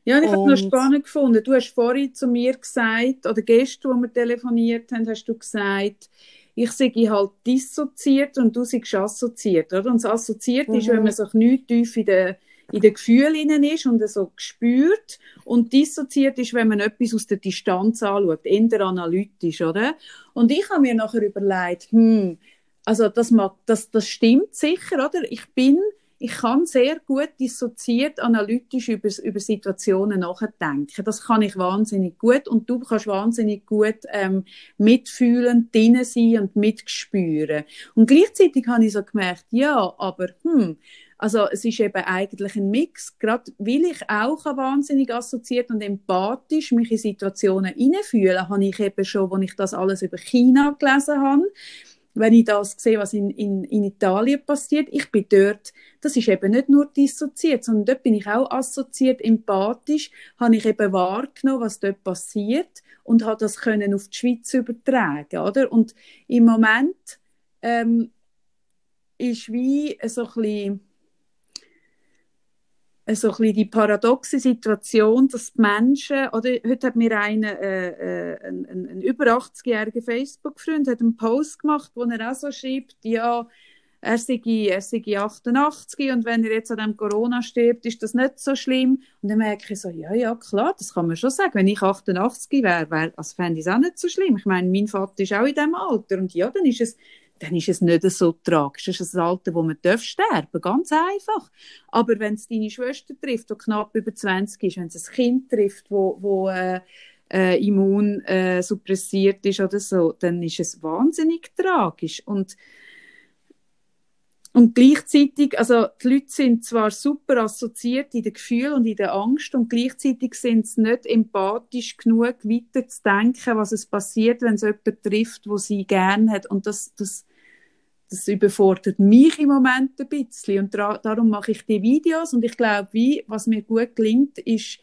Ja, ich habe noch Und- spannend gefunden. Du hast vorhin zu mir gesagt, oder gestern, als wir telefoniert haben, hast du gesagt, ich sei halt dissoziiert und du seist assoziiert, oder? Und das assoziiert ist, Mhm. wenn man sich nicht tief in den in den Gefühlen ist und so spürt. Und dissoziiert ist, wenn man etwas aus der Distanz anschaut, eher analytisch, oder? Und ich habe mir nachher überlegt, hm, also das, mag, das, das stimmt sicher, oder? Ich bin ich kann sehr gut dissoziiert, analytisch über, über Situationen nachdenken. Das kann ich wahnsinnig gut und du kannst wahnsinnig gut ähm, mitfühlen, drinnen sein und mitspüren. Und gleichzeitig habe ich so gemerkt, ja, aber hm, also es ist eben eigentlich ein Mix, gerade weil ich auch wahnsinnig assoziiert und empathisch mich in Situationen hineinfühle, habe ich eben schon, als ich das alles über China gelesen habe, wenn ich das sehe, was in, in, in Italien passiert, ich bin dort, das ist eben nicht nur dissoziiert, sondern dort bin ich auch assoziiert, empathisch, habe ich eben wahrgenommen, was dort passiert und habe das können auf die Schweiz übertragen, oder? Und im Moment ähm, ist wie so ein bisschen so ein die paradoxe Situation, dass die Menschen, oder heute hat mir einer, äh, äh, ein, ein, über 80-jähriger Facebook-Freund, hat einen Post gemacht, wo er auch so schreibt, ja, er sei, er sei 88 und wenn er jetzt an dem Corona stirbt, ist das nicht so schlimm. Und dann merke ich so, ja, ja, klar, das kann man schon sagen. Wenn ich 88 wäre, wär, also fände ich es auch nicht so schlimm. Ich meine, mein Vater ist auch in diesem Alter und ja, dann ist es dann ist es nicht so tragisch. Das ist ein Alter, wo man darf sterben ganz einfach. Aber wenn es deine Schwester trifft, die knapp über 20 ist, wenn es ein Kind trifft, wo, wo äh, äh, immun äh, suppressiert ist oder so, dann ist es wahnsinnig tragisch. Und und gleichzeitig, also die Leute sind zwar super assoziiert in den Gefühlen und in der Angst und gleichzeitig sind sie nicht empathisch genug, weiter zu denken, was es passiert, wenn es jemanden trifft, wo sie gern hat. Und das, das, das überfordert mich im Moment ein bisschen. Und darum mache ich die Videos. Und ich glaube, wie, was mir gut gelingt, ist,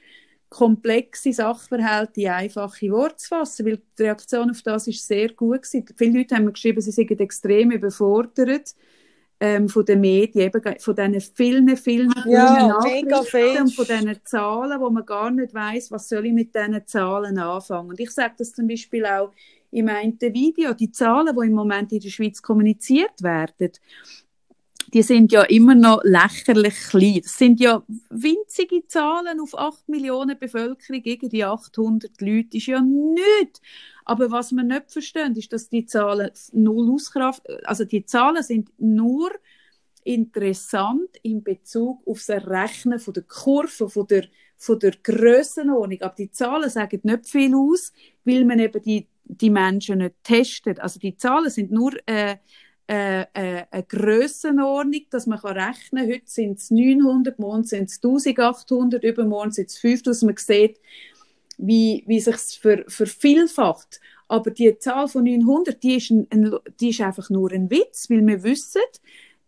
komplexe Sachverhalte in einfache Worte zu fassen, weil die Reaktion auf das ist sehr gut gewesen. Viele Leute haben mir geschrieben, sie sind extrem überfordert ähm, von den Medien, eben von diesen vielen, vielen ja, Nachrichten und von diesen Zahlen, wo man gar nicht weiß, was soll ich mit diesen Zahlen anfangen. Und ich sage das zum Beispiel auch in meinem Video, die Zahlen, die im Moment in der Schweiz kommuniziert werden, die sind ja immer noch lächerlich klein. Das sind ja winzige Zahlen auf 8 Millionen Bevölkerung, gegen die 800 Leute, das ist ja nichts. Aber was wir nicht verstehen, ist, dass die Zahlen null Auskraft, also die Zahlen sind nur interessant in Bezug auf das Errechnen von der Kurve, von der, von der Grössenordnung. Aber die Zahlen sagen nicht viel aus, weil man eben die, die Menschen nicht testet. Also die Zahlen sind nur äh, äh, äh, eine Grössenordnung, dass man rechnen kann. Heute sind es 900, morgen sind es 1800, übermorgen sind es 5000. Man sieht, wie, wie sich ver, vervielfacht. Aber die Zahl von 900, die ist, ein, ein, die ist einfach nur ein Witz, weil wir wissen,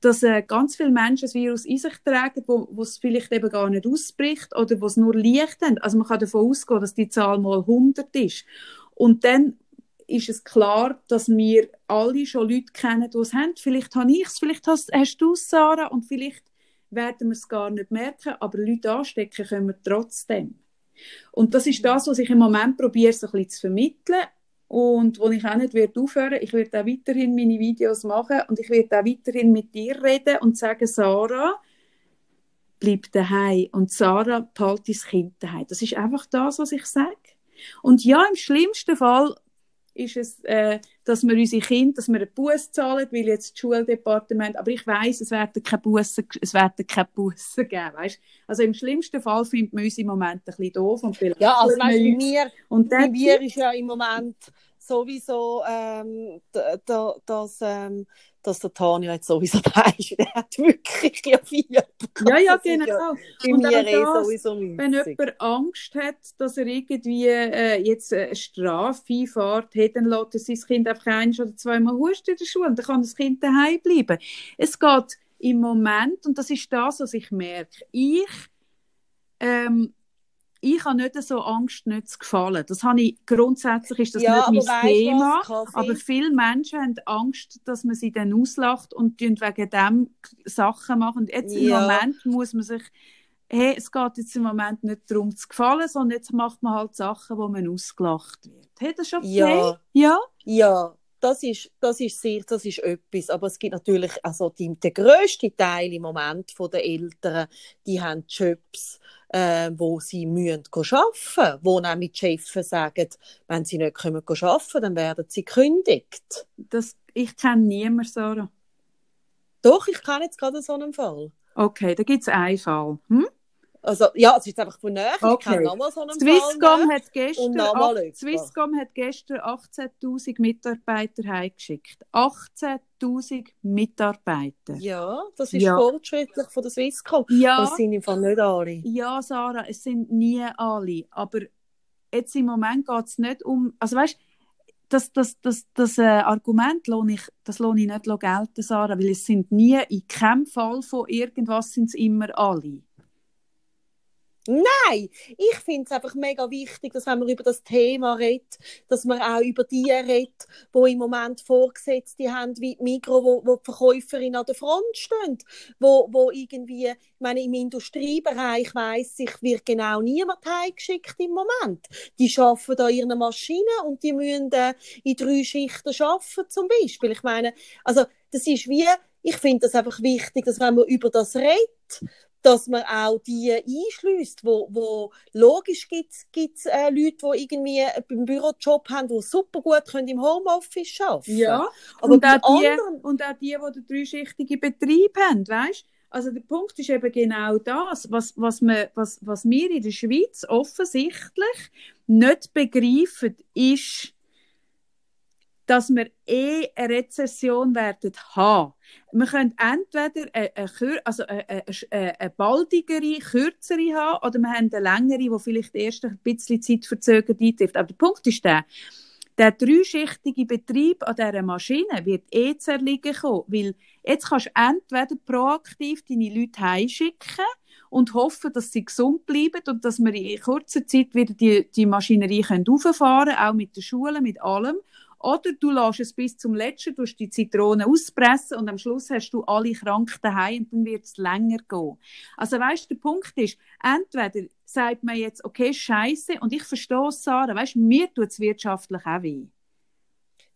dass äh, ganz viele Menschen das Virus in sich tragen, wo, wo es vielleicht eben gar nicht ausbricht oder wo es nur leicht haben. Also man kann davon ausgehen, dass die Zahl mal 100 ist. Und dann ist es klar, dass wir alle schon Leute kennen, die es haben. Vielleicht habe ich es, vielleicht hast, hast du es, Sarah, und vielleicht werden wir es gar nicht merken, aber Leute anstecken können wir trotzdem. Und das ist das, was ich im Moment probiere, so ein bisschen zu vermitteln und wo ich auch nicht werde aufhören. Ich werde auch weiterhin meine Videos machen und ich werde auch weiterhin mit dir reden und sagen, Sarah, bleib daheim und Sarah, behalte dein Kind daheim. Das ist einfach das, was ich sage. Und ja, im schlimmsten Fall ist es, äh, dass wir unsere Kinder, dass wir einen Bus zahlen, weil jetzt das Schuldepartement, aber ich weiß, es werden keine Bussen, es werden keine Bussen geben, weißt? Also im schlimmsten Fall findet man uns im Moment ein bisschen doof und Ja, also weißt, bei mir, und bei mir ist ja im Moment sowieso, ähm, dass, ähm, dass der Tanja jetzt sowieso *laughs* da ist. Der hat wirklich ja vier. Ja, ja, genau. Ja und mir eh das, sowieso wenn jemand Angst hat, dass er irgendwie äh, jetzt eine Strafe fährt, hat, dann lässt er sein Kind einfach ein oder zweimal husten in der Schule und dann kann das Kind daheim bleiben. Es geht im Moment, und das ist das, was ich merke, ich ähm, ich habe nicht so Angst, nicht zu gefallen. Das habe ich, grundsätzlich ist das ja, nicht mein Thema. Was, aber viele Menschen haben Angst, dass man sie dann auslacht und wegen dem Sachen machen. Und jetzt ja. im Moment muss man sich, hey, es geht jetzt im Moment nicht darum zu gefallen, sondern jetzt macht man halt Sachen, wo man ausgelacht wird. Hat das schon ja. ja? Ja, das ist, das ist sehr, das ist etwas. Aber es gibt natürlich, also die, der grösste Teil im Moment von den Eltern, die haben Jobs, äh, wo sie müssen arbeiten wo nämlich die Chefs sagen, wenn sie nicht können arbeiten dann werden sie gekündigt. Das, ich kenne niemanden, Sarah. Doch, ich kenne jetzt gerade so einen Fall. Okay, da gibt es einen Fall. Hm? Also, ja, es ist einfach von näher. Okay. Ich kenne nochmal so einen Swisscom Fall. hat gestern, ach-. Swisscom hat gestern 18.000 Mitarbeiter heimgeschickt. 18.000 Mitarbeiter. Ja, das ist Ja. fortschrittlich von der Swisscom. Ja. Das sind im Fall nicht alle. Ja, Sarah, es sind nie alle. Aber jetzt im Moment geht es nicht um. Also weißt das, das, das, das äh, Argument lohne ich, das lohne ich nicht gelten, Sarah, weil es sind nie, in keinem Fall von irgendwas sind es immer alle. Nein, ich finde es einfach mega wichtig, dass wenn man über das Thema redet, dass man auch über die redet, wo im Moment Vorgesetzte haben, wie die Migros, wo, wo die Verkäuferin an der Front stehen, wo, wo irgendwie, ich meine, im Industriebereich weiss ich, wird genau niemand heimgeschickt im Moment. Die arbeiten an ihren Maschinen und die müssen äh, in drei Schichten arbeiten, zum Beispiel. Ich meine, also, das ist wie, ich finde das einfach wichtig, dass wenn man über das redet, dass man auch die einschließt, wo, wo logisch gibt es äh, Leute, die irgendwie einen Bürojob haben, die super gut können im Homeoffice arbeiten Ja, aber und, auch die, anderen, und auch die, die den dreischichtigen Betrieb haben, weißt? Also der Punkt ist eben genau das, was, was, wir, was, was wir in der Schweiz offensichtlich nicht begreifen, ist, dass wir eh eine Rezession werden haben. Wir können entweder eine, eine, also eine, eine, baldigere, kürzere haben, oder wir haben eine längere, die vielleicht erst ein bisschen zeitverzögert eintrifft. Aber der Punkt ist der, der dreischichtige Betrieb an dieser Maschine wird eh zu erliegen kommen, weil jetzt kannst du entweder proaktiv deine Leute heimschicken und hoffen, dass sie gesund bleiben und dass wir in kurzer Zeit wieder die, die Maschinerie können können, auch mit den Schulen, mit allem. Oder du lässt es bis zum Letzten, du die Zitronen auspressen und am Schluss hast du alle krank daheim und dann wird es länger gehen. Also weißt, der Punkt ist, entweder sagt man jetzt, okay, Scheiße, und ich verstehe es, Sarah, weißt, mir tut es wirtschaftlich auch weh.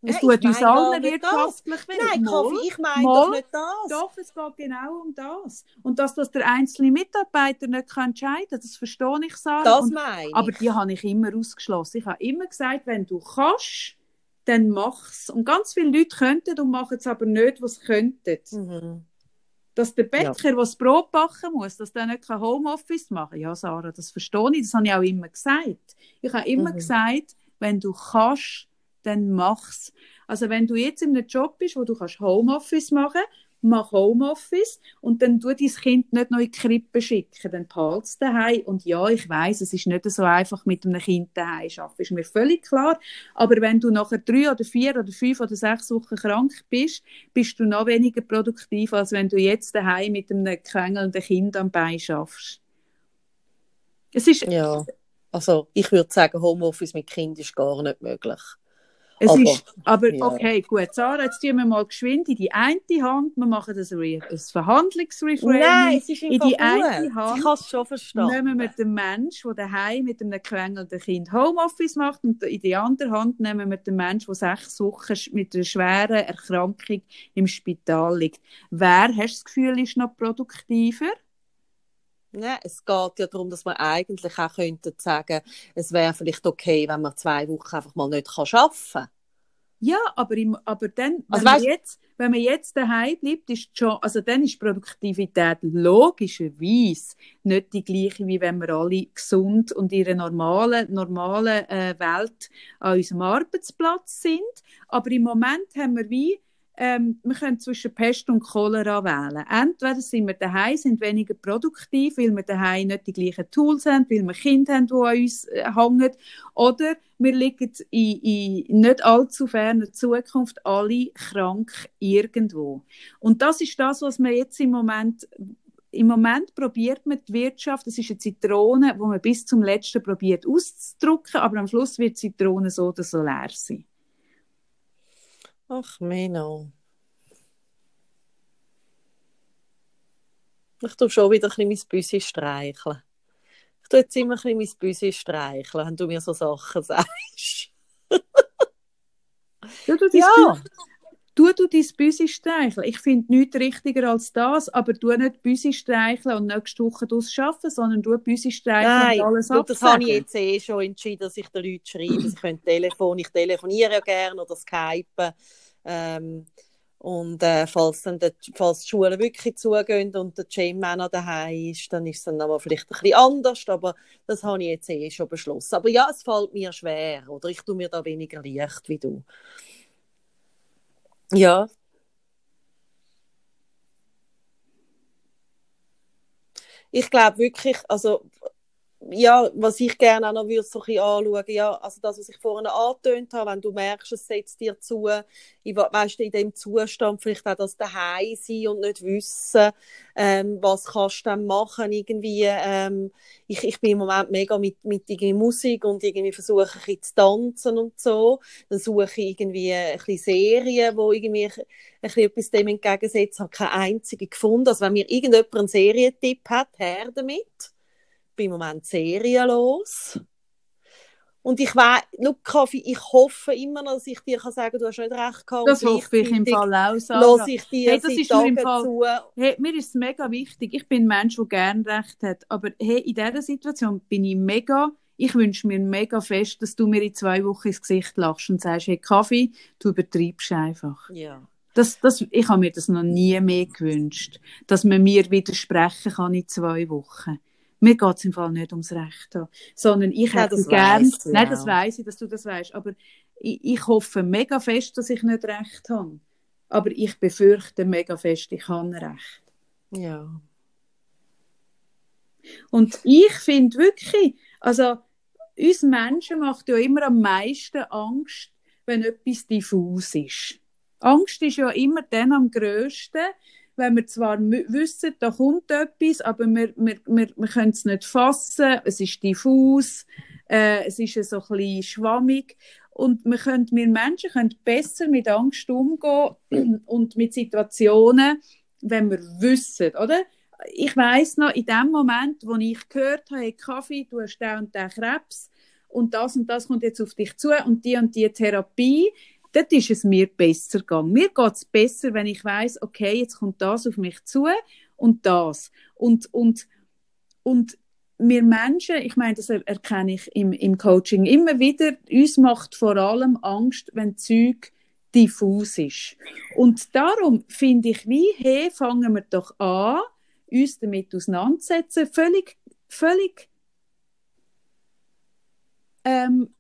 Es Nein, tut uns allen wirtschaftlich weh. Nein, Kaffee, ich meine doch nicht das. doch, es geht genau um das. Und dass das der einzelne Mitarbeiter nicht kann entscheiden kann, das verstehe ich, Sarah. Das meine ich. aber die habe ich immer ausgeschlossen. Ich habe immer gesagt, wenn du kannst, dann mach's. Und ganz viele Leute könnten und machen es aber nicht, was sie könnten. Mhm. Dass der Bäcker, der das Brot backen muss, dass der nicht kein Homeoffice machen kann. Ja, Sarah, das verstehe ich. Das habe ich auch immer gesagt. Ich habe immer Mhm. gesagt, wenn du kannst, dann mach's. Also wenn du jetzt in einem Job bist, wo du kannst Homeoffice machen mach Homeoffice und dann tu dein Kind nicht noch in die Krippe schicken, dann behalt es daheim. Und ja, ich weiß, es ist nicht so einfach mit einem Kind daheim zu arbeiten, ist mir völlig klar. Aber wenn du nachher drei oder vier oder fünf oder sechs Wochen krank bist, bist du noch weniger produktiv, als wenn du jetzt daheim mit einem quengelnden Kind am Bein schaffst. Es ist, Ja, also ich würde sagen, Homeoffice mit Kind ist gar nicht möglich. Es Aber, ist, aber ja. okay, gut. Sarah, jetzt tun wir mal geschwind in die eine Hand. Wir machen das Re ein Verhandlungsreframing. Nein, es ist in die Fall eine gut. Hand Ich habe es schon verstanden. nehmen wir den Mensch, der daheim mit einem quengelnden Kind Homeoffice macht und in die andere Hand nehmen wir den Mensch, der sechs Wochen mit einer schweren Erkrankung im Spital liegt. Wer, hast du das Gefühl, ist noch produktiver? Nein, es geht ja darum, dass man eigentlich auch könnte sagen, es wäre vielleicht okay, wenn man zwei Wochen einfach mal nicht kann arbeiten kann. Ja, aber, im, aber dann, Also wenn, weißt- man jetzt, wenn man jetzt daheim bleibt, ist schon, also dann ist Produktivität logischerweise nicht die gleiche, wie wenn wir alle gesund und in einer normalen, normalen äh, Welt an unserem Arbeitsplatz sind. Aber im Moment haben wir wie, ähm, wir können zwischen Pest und Cholera wählen. Entweder sind wir daheim, sind weniger produktiv, weil wir daheim nicht die gleichen Tools haben, weil wir Kinder haben, die an uns äh, hängen, oder wir liegen in, in nicht allzu ferner Zukunft alle krank irgendwo. Und das ist das, was man jetzt im Moment im Moment probiert man die Wirtschaft, das ist eine Zitrone, wo man bis zum letzten probiert auszudrücken, aber am Schluss wird die Zitrone so oder so leer sein. Ach, Menno. Ich tue schon wieder ein bisschen mein Büsi streicheln. Ich tue jetzt immer ein bisschen mein Büsi streicheln, wenn du mir so Sachen *laughs* sagst. Du, du, Ja. Bü- du, du dein Büsi streicheln. Ich finde nichts richtiger als das, aber du nicht Büsi streicheln und nächste Woche das arbeiten, sondern du Büsi streicheln Nein, und alles schau, das habe ich absagen. jetzt eh schon entschieden, dass ich den Leuten schreibe. Sie können Telefon, ich telefoniere ja gerne oder Skypen. Ähm, Und äh, falls, dann die, falls die Schulen wirklich zugehen und der Gym-Männer daheim ist, dann ist es dann aber vielleicht ein bisschen anders, aber das habe ich jetzt eh schon beschlossen. Aber ja, es fällt mir schwer, oder ich tue mir da weniger leicht wie du. Ja. Ich glaube wirklich, also ja, was ich gerne auch noch würde so ein anschauen, ja, also das, was ich vorhin angetönt habe, wenn du merkst, es setzt dir zu, ich, weißt du, in dem Zustand vielleicht auch das daheim sein und nicht wissen, ähm, was kannst du dann machen, irgendwie, ähm, ich, ich bin im Moment mega mit, mit irgendwie Musik und irgendwie versuche ein bisschen zu tanzen und so, dann suche ich irgendwie ein bisschen Serien, wo irgendwie ein bisschen etwas dem entgegensetzt, habe keine einzige gefunden, also wenn mir irgendjemand einen Serientipp hat, her damit bin im Moment serienlos. Und ich weiß, Kaffee, ich hoffe immer noch, dass ich dir kann sagen, du hast nicht recht gehabt. Das hoffe ich im Fall auch, Sarah. ich dir hey, das ist mir im Fall, zu. Hey, mir ist es mega wichtig. Ich bin ein Mensch, der gerne recht hat. Aber hey, in dieser Situation bin ich mega, ich wünsche mir mega fest, dass du mir in zwei Wochen ins Gesicht lachst und sagst, hey, Kaffee, du übertreibst einfach. Ja. Das, das, ich habe mir das noch nie mehr gewünscht, dass man mir widersprechen kann in zwei Wochen. Mir geht es im Fall nicht ums Recht haben, sondern ich hätte ja, gern, weiss, ja. nein, das weiß ich, dass du das weißt, aber ich, ich, hoffe mega fest, dass ich nicht Recht habe. Aber ich befürchte mega fest, ich habe Recht. Ja. Und ich finde wirklich, also uns Menschen macht ja immer am meisten Angst, wenn etwas diffus ist. Angst ist ja immer dann am grössten, wenn wir zwar wissen, da kommt etwas, aber wir, wir, wir, wir können es nicht fassen, es ist diffus, äh, es ist so ein bisschen schwammig. Und wir, können, wir Menschen können besser mit Angst umgehen *clears throat* und mit Situationen, wenn wir wissen, oder? Ich weiß noch, in dem Moment, wo ich gehört habe, hey, Kaffee, du hast den und den Krebs und das und das kommt jetzt auf dich zu und die und die Therapie, dort ist es mir besser gegangen. Mir geht es besser, wenn ich weiß, okay, jetzt kommt das auf mich zu und das. Und, und, und wir Menschen, ich meine, das erkenne ich im, im Coaching immer wieder, uns macht vor allem Angst, wenn Zeug diffus ist. Und darum finde ich, wie, hey, fangen wir doch an, uns damit auseinanderzusetzen, völlig, völlig ähm,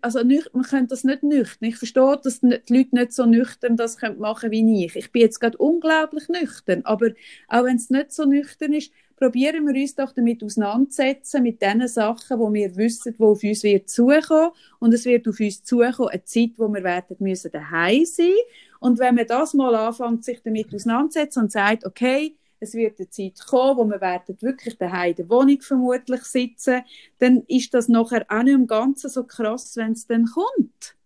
also nüch, man könnte das nicht nüchtern. Ich verstehe, dass die Leute nicht so nüchtern das machen wie ich. Ich bin jetzt gerade unglaublich nüchtern, aber auch wenn es nicht so nüchtern ist, probieren wir uns doch damit auseinanderzusetzen, mit den Sachen, wo wir wissen, wo auf uns wird zukommen. Und es wird auf uns zukommen, eine Zeit, wo wir werden müssen daheim sein. Und wenn man das mal anfängt, sich damit auseinanderzusetzen und sagt, okay, es wird eine Zeit kommen, wo wir werden wirklich daheim in der Wohnung vermutlich sitzen, dann ist das nachher auch nicht im Ganzen so krass, wenn es dann kommt.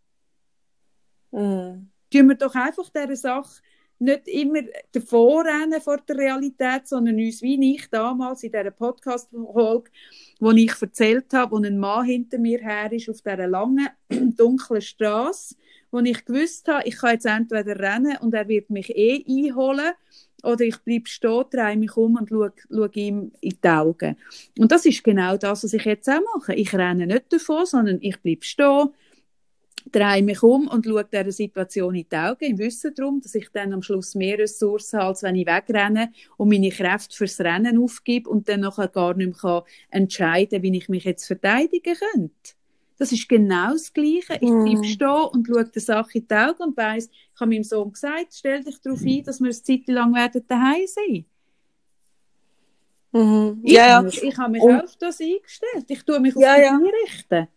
Mm. Tun wir doch einfach dieser Sache nicht immer davor rennen vor der Realität, sondern uns, wie ich damals in dieser Podcast-Folge, wo ich erzählt habe, wo ein Mann hinter mir her ist auf dieser langen, *clears throat* dunklen Straße, wo ich gewusst habe, ich kann jetzt entweder rennen und er wird mich eh einholen oder ich bleibe stehen, drehe mich um und schaue, schaue ihm in die Augen. Und das ist genau das, was ich jetzt auch mache. Ich renne nicht davon, sondern ich bleibe stehen, drehe mich um und schaue dieser Situation in die Augen, im Wissen darum, dass ich dann am Schluss mehr Ressourcen habe, als wenn ich wegrenne und meine Kräfte fürs Rennen aufgebe und dann nachher gar nicht mehr entscheiden kann, wie ich mich jetzt verteidigen könnte. Das ist genau das Gleiche. Ich bleibe mm. stehen und schaue der Sache in die Augen und weiss, ich habe meinem Sohn gesagt, stell dich darauf ein, dass wir eine Zeit lang werden daheim sein. Mhm. Ich, ja, ja. ich habe mich und, auf das eingestellt. Ich tue mich auf ja, das ja. einrichten.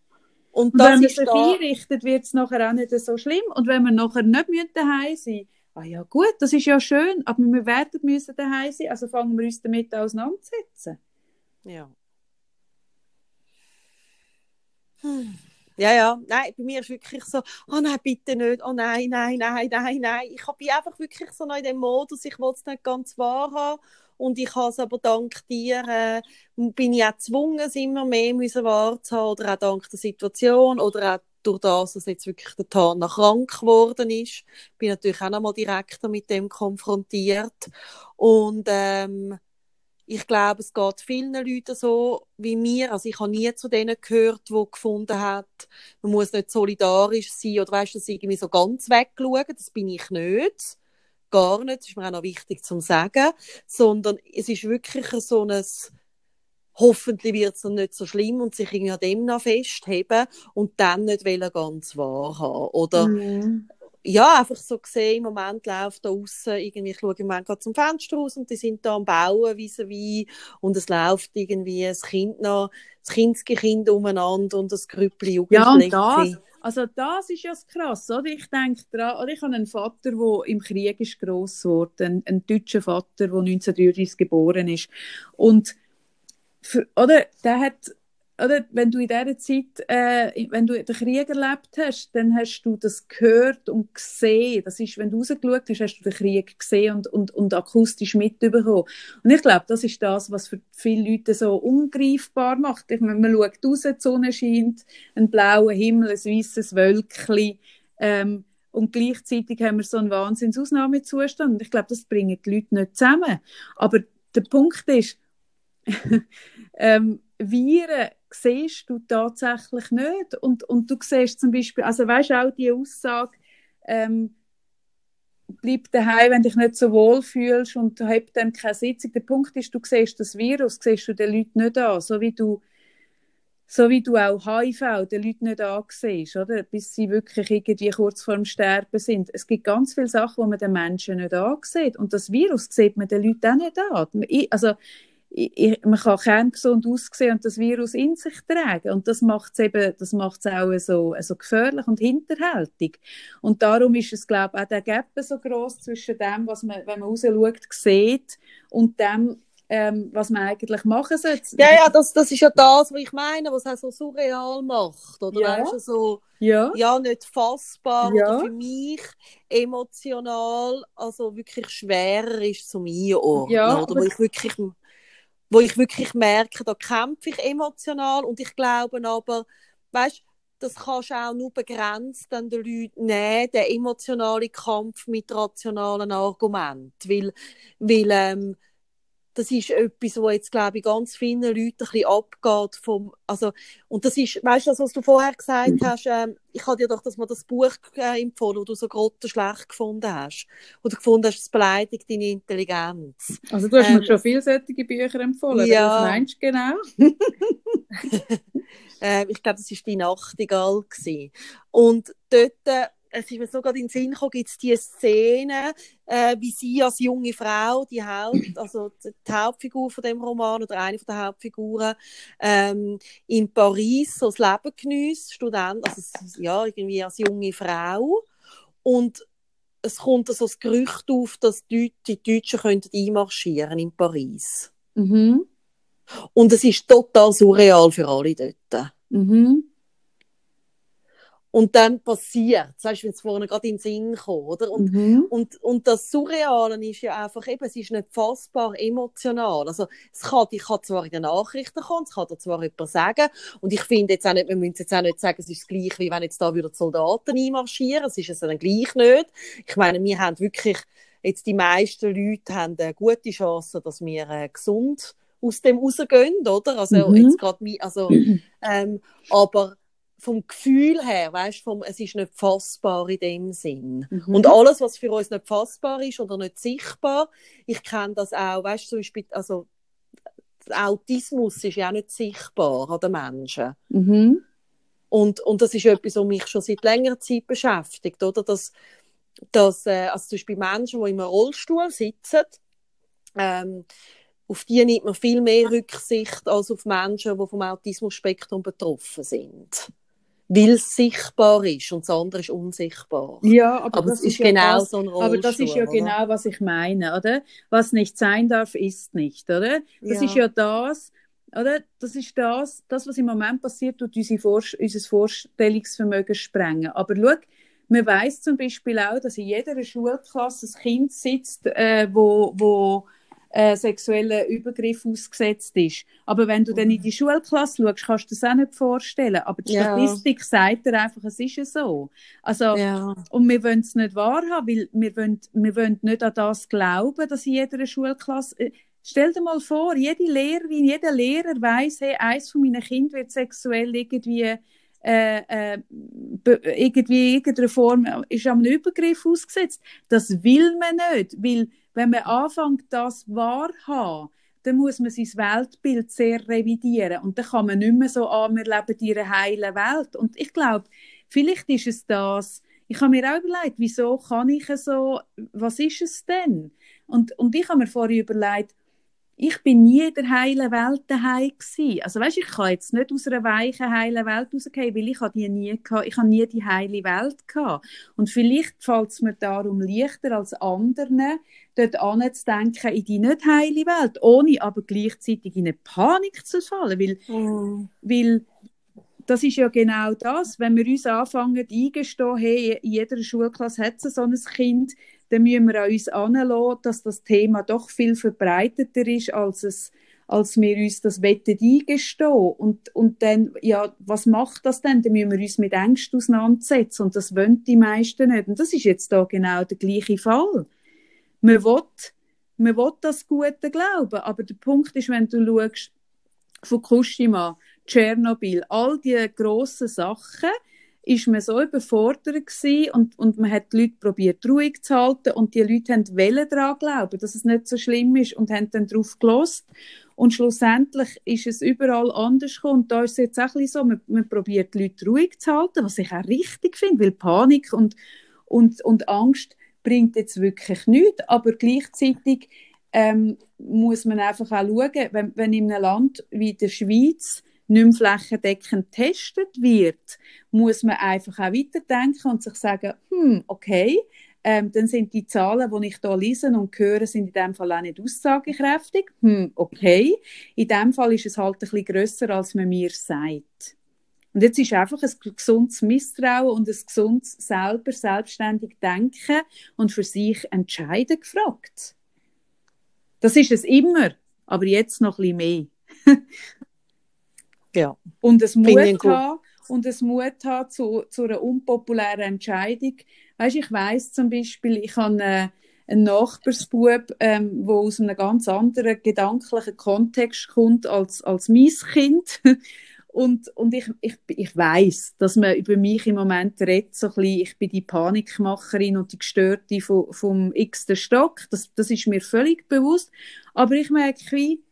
Und, und wenn man sich da... einrichtet, wird es nachher auch nicht so schlimm. Und wenn wir nachher nicht daheim sein müssen, ah ja gut, das ist ja schön, aber wir werden müssen daheim sein, also fangen wir uns damit auseinanderzusetzen. Ja. Ja, ja, nein, bei mir ist wirklich so, oh nein, bitte nicht, oh nein, nein, nein, nein, nein. Ich bin einfach wirklich so noch in dem Modus, ich will es nicht ganz wahr haben. Und ich habe es aber dank dir, äh, bin ich auch gezwungen, es immer mehr zu haben, oder auch dank der Situation, oder auch durch das, dass jetzt wirklich der Tana krank geworden ist, bin natürlich auch noch mal direkter mit dem konfrontiert. Und ähm, ich glaube, es geht vielen Leuten so wie mir. Also ich habe nie zu denen gehört, die gefunden hat, man muss nicht solidarisch sein oder weißt du, irgendwie so ganz wegschauen. Das bin ich nicht. gar nicht, das ist mir auch noch wichtig zu sagen, sondern es ist wirklich so ein hoffentlich wird es nicht so schlimm und sich irgendwie an dem noch festheben und dann nicht ganz wahrhaben. Oder mhm. Ja, einfach so gesehen, im Moment läuft da außen irgendwie, ich schaue im Moment gerade zum Fenster raus und die sind da am Bauen wie wie und es läuft irgendwie ein Kind noch, das Kindskind umeinander und das Grüppli Jugendliche. Ja, und das, also das ist ja das Krass, oder? Ich denke dran, oder ich habe einen Vater, der im Krieg ist gross geworden, einen, deutschen Vater, der 1933 geboren ist und für, oder, der hat, oder, wenn du in dieser Zeit, äh, wenn du den Krieg erlebt hast, dann hast du das gehört und gesehen. Das ist, wenn du rausgeschaut hast, hast du den Krieg gesehen und, und, und akustisch mitbekommen. Und ich glaube, das ist das, was für viele Leute so ungreifbar macht. Ich meine, man schaut raus, die Sonne scheint, ein blauer Himmel, ein weißes Wölkchen, ähm, und gleichzeitig haben wir so einen Wahnsinnsausnahmezustand. Und ich glaube, das bringen die Leute nicht zusammen. Aber der Punkt ist, *laughs* ähm, Viren siehst du tatsächlich nicht. Und, und du siehst zum Beispiel, also weißt auch die Aussage, ähm, bleib daheim, wenn dich nicht so wohl fühlst und hab dann keine Sitzung. Der Punkt ist, du siehst das Virus, siehst du den Leuten nicht an, so wie du so wie du auch HIV den Leuten nicht ansiehst, oder? Bis sie wirklich irgendwie kurz vor dem Sterben sind. Es gibt ganz viele Sachen, die man den Menschen nicht ansieht. Und das Virus sieht man den Leuten auch nicht an. Also, ich, man kann kerngesund aussehen und das Virus in sich tragen. Und das macht es eben, das macht es auch so, so gefährlich und hinterhältig. Und darum ist es, glaube ich, auch der Gap so groß zwischen dem, was man, wenn man rausschaut, sieht und dem, ähm, was man eigentlich machen sollte. Ja, ja, das, das ist ja das, was ich meine, was es auch so surreal macht. Oder ja. weißt du, so, ja. ja, nicht fassbar ja. oder für mich emotional, also wirklich schwerer ist zum Einordnen. Ja, oder wo ich wirklich wo ich wirklich merke, da kämpfe ich emotional und ich glaube aber, weißt, das kannst du auch nur begrenzt den Leuten nehmen, den emotionalen Kampf mit rationalen Argumenten, weil, weil ähm, das ist etwas, wo jetzt, glaube ich, ganz vielen Leuten ein bisschen abgeht vom, also, und das ist, weißt du, das, was du vorher gesagt mhm. hast, ähm, ich habe dir doch das mal das Buch äh, empfohlen, wo du so grottenschlecht gefunden hast. Oder gefunden hast, es beleidigt deine Intelligenz. Also du hast ähm, mir schon vielseitige Bücher empfohlen, ja. was meinst du genau? *laughs* äh, ich glaube, das war die Nachtigall. Gewesen. Und dort äh, es ist mir so gerade in den Sinn gekommen, gibt es die Szene, äh, wie sie als junge Frau, die Haupt, *clears throat* also die Hauptfigur von dem Roman oder eine von der Hauptfiguren, ähm, in Paris so das Leben genießt, Student, also ja, irgendwie als junge Frau. Und es kommt so das Gerücht auf, dass die, die Deutschen könnten einmarschieren in Paris. Mhm. Und es ist total surreal für alle dort. Mhm. Und dann passiert es, weißt du, wenn es vorne gerade in den Sinn kommt, oder? Und, mhm. und, und das Surreale ist ja einfach eben, es ist nicht fassbar emotional. Also, es kann, ich kann zwar in den Nachrichten kommen, es kann dir zwar jemand sagen, und ich finde jetzt auch nicht, wir müssen jetzt auch nicht sagen, es ist das Gleiche, wie wenn jetzt da wieder die Soldaten einmarschieren, es ist es dann gleich nicht. Ich meine, wir haben wirklich, jetzt die meisten Leute haben eine gute Chance, dass wir äh, gesund aus dem rausgehen, oder? Also, mhm. jetzt gerade, also, *clears throat* ähm, aber, vom Gefühl her, weißt vom, es ist nicht fassbar in dem Sinn. Mhm. Und alles, was für uns nicht fassbar ist oder nicht sichtbar, ich kenne das auch, weißt du, zum Beispiel, also, Autismus ist ja auch nicht sichtbar an den Menschen. Mhm. Und, und das ist etwas, was mich schon seit längerer Zeit beschäftigt, oder? Dass, dass äh, also zum Beispiel Menschen, die im Rollstuhl sitzen, ähm, auf die nimmt man viel mehr Rücksicht als auf Menschen, die vom Autismus-Spektrum betroffen sind weil es sichtbar ist und das andere ist unsichtbar. Ja, aber, aber das ist, ist genau das, so ein Rollstuhl, Aber das ist ja oder? genau, was ich meine, oder? Was nicht sein darf, ist nicht, oder? Das ja. ist ja das, oder? Das ist das, das, was im Moment passiert, tut unser, Vor unser Vorstellungsvermögen sprengen. Aber schau, man weiß zum Beispiel auch, dass in jeder Schulklasse ein Kind sitzt, äh, wo, wo äh, sexuellen Übergriff ausgesetzt ist. Aber wenn du dann in die Schulklasse schaust, kannst du das auch nicht vorstellen. Aber die ja. Statistik sagt dir einfach, es ist ja so. Also, ja. und wir wollen es nicht wahrhaben, weil wir wollen, wir wollen nicht an das glauben, dass in jeder Schulklasse, äh, Stell dir mal vor, jede Lehrerin, jeder Lehrer weiß, hey, eins von meinen Kindern wird sexuell irgendwie äh, äh, irgendwie irgendeine Form ist an einem Übergriff ausgesetzt. Das will man nicht, weil wenn man anfängt, das wahrhaben, dann muss man sein Weltbild sehr revidieren und dann kann man nicht mehr so an, wir leben in einer heilen Welt. Und ich glaube, vielleicht ist es das, ich habe mir auch überlegt, wieso kann ich so, was ist es denn? Und, und ich habe mir vorher überlegt, ich bin nie in der heilen Welt daheim gewesen. Also weißt, ich kann jetzt nicht aus einer weichen heilen Welt rausgehen, weil ich die nie gehabt. Ich habe nie die heile Welt gehabt. Und vielleicht fällt es mir darum leichter als anderen, dort anzudenken in die nicht heile Welt, ohne aber gleichzeitig in eine Panik zu fallen, weil, mm. weil das ist ja genau das, wenn wir uns anfangen eingestehen, hey, in jeder Schulklasse hat es so ein Kind, dann müssen wir an uns anlassen, dass das Thema doch viel verbreiteter ist, als es als wir uns das wette eingestehen. Und, und dann, ja, was macht das denn? Dann müssen wir uns mit Ängsten auseinandersetzen. Und das wollen die meisten nicht. Und das ist jetzt da genau der gleiche Fall. Man will, man will das Gute glauben. Aber der Punkt ist, wenn du schaust, Fukushima, Tschernobyl, all diese grossen Sachen, ist man so überfordert gewesen und, und man hat die Leute probiert ruhig zu halten und die Leute haben wollen daran glauben, dass es nicht so schlimm ist und haben dann darauf gelost. Und schlussendlich ist es überall anders gekommen. Und da ist es jetzt auch ein so, man, man probiert die Leute ruhig zu halten, was ich auch richtig finde, weil Panik und, und, und Angst bringt jetzt wirklich nichts, aber gleichzeitig ähm, muss man einfach auch schauen, wenn, wenn in einem Land wie der Schweiz nicht mehr flächendeckend getestet wird, muss man einfach auch weiterdenken und sich sagen, hm, okay, ähm, dann sind die Zahlen, die ich da lese und höre, sind in dem Fall auch nicht aussagekräftig. Hm, okay. In dem Fall ist es halt ein bisschen grösser, als man mir sagt. Und jetzt ist einfach ein gesundes Misstrauen und ein gesundes selber selbstständig denken und für sich entscheiden gefragt. Das ist es immer, aber jetzt noch ein bisschen mehr. *laughs* Ja. Und es Mut haben, und es Mut haben zu, zu einer unpopulären Entscheidung. Weißt, ich weiß zum Beispiel, ich habe äh, einen Nachbarsbub, ähm, wo aus einem ganz anderen gedanklichen Kontext kommt als, als mein Kind. *laughs* Und, und ich, ich, ich weiß, dass man über mich im Moment redet, so ein bisschen, ich bin die Panikmacherin und die Gestörte vom, vom x-ten Stock. Das, das ist mir völlig bewusst. Aber ich merke wie,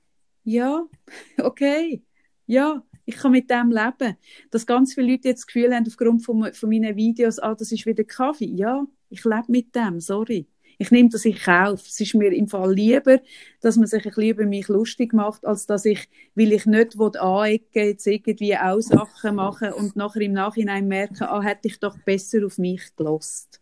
ja, *laughs* okay, ja, ich kann mit dem leben. Dass ganz viele Leute jetzt das Gefühl haben, aufgrund von, von meinen Videos, ah, das ist wieder Kaffee. Ja, ich lebe mit dem, sorry. Ich nehme das in Kauf. Es ist mir im Fall lieber, dass man sich ein bisschen über mich lustig macht, als dass ich, weil ich nicht anecken jetzt irgendwie auch Sachen machen und nachher im Nachhinein merke, ah, hätte ich doch besser auf mich gelost.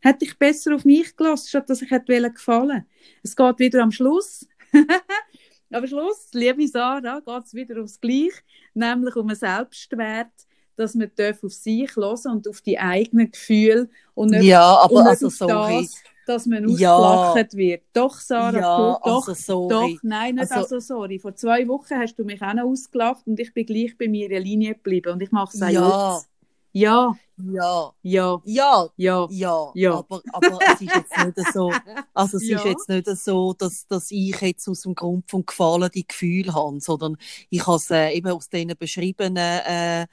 Hätte ich besser auf mich gelost, statt dass ich hätte gefallen. Es geht wieder am Schluss. *laughs* am Schluss, liebe Sarah, geht es wieder aufs Gleiche, nämlich um einen Selbstwert, dass man auf sich hören und auf die eigenen Gefühle und nicht, ja, aber und nicht also, auf sorry. das, dass man ausgelacht Ja. wird. Doch, Sarah, Ja, du, doch, also, sorry. doch, nein, nicht Also- also, sorry. Vor zwei Wochen hast du mich auch noch ausgelacht und ich bin gleich bei mir in der Linie geblieben und ich mache es auch Ja. jetzt. Ja, Ja, ja, ja, ja. ja, Ja. Aber, aber es ist jetzt nicht so, also es *laughs* Ja. ist jetzt nicht so, dass, dass ich jetzt aus dem Grund vom Gefallen die Gefühle habe, sondern ich habe es äh, eben aus diesen beschriebenen äh,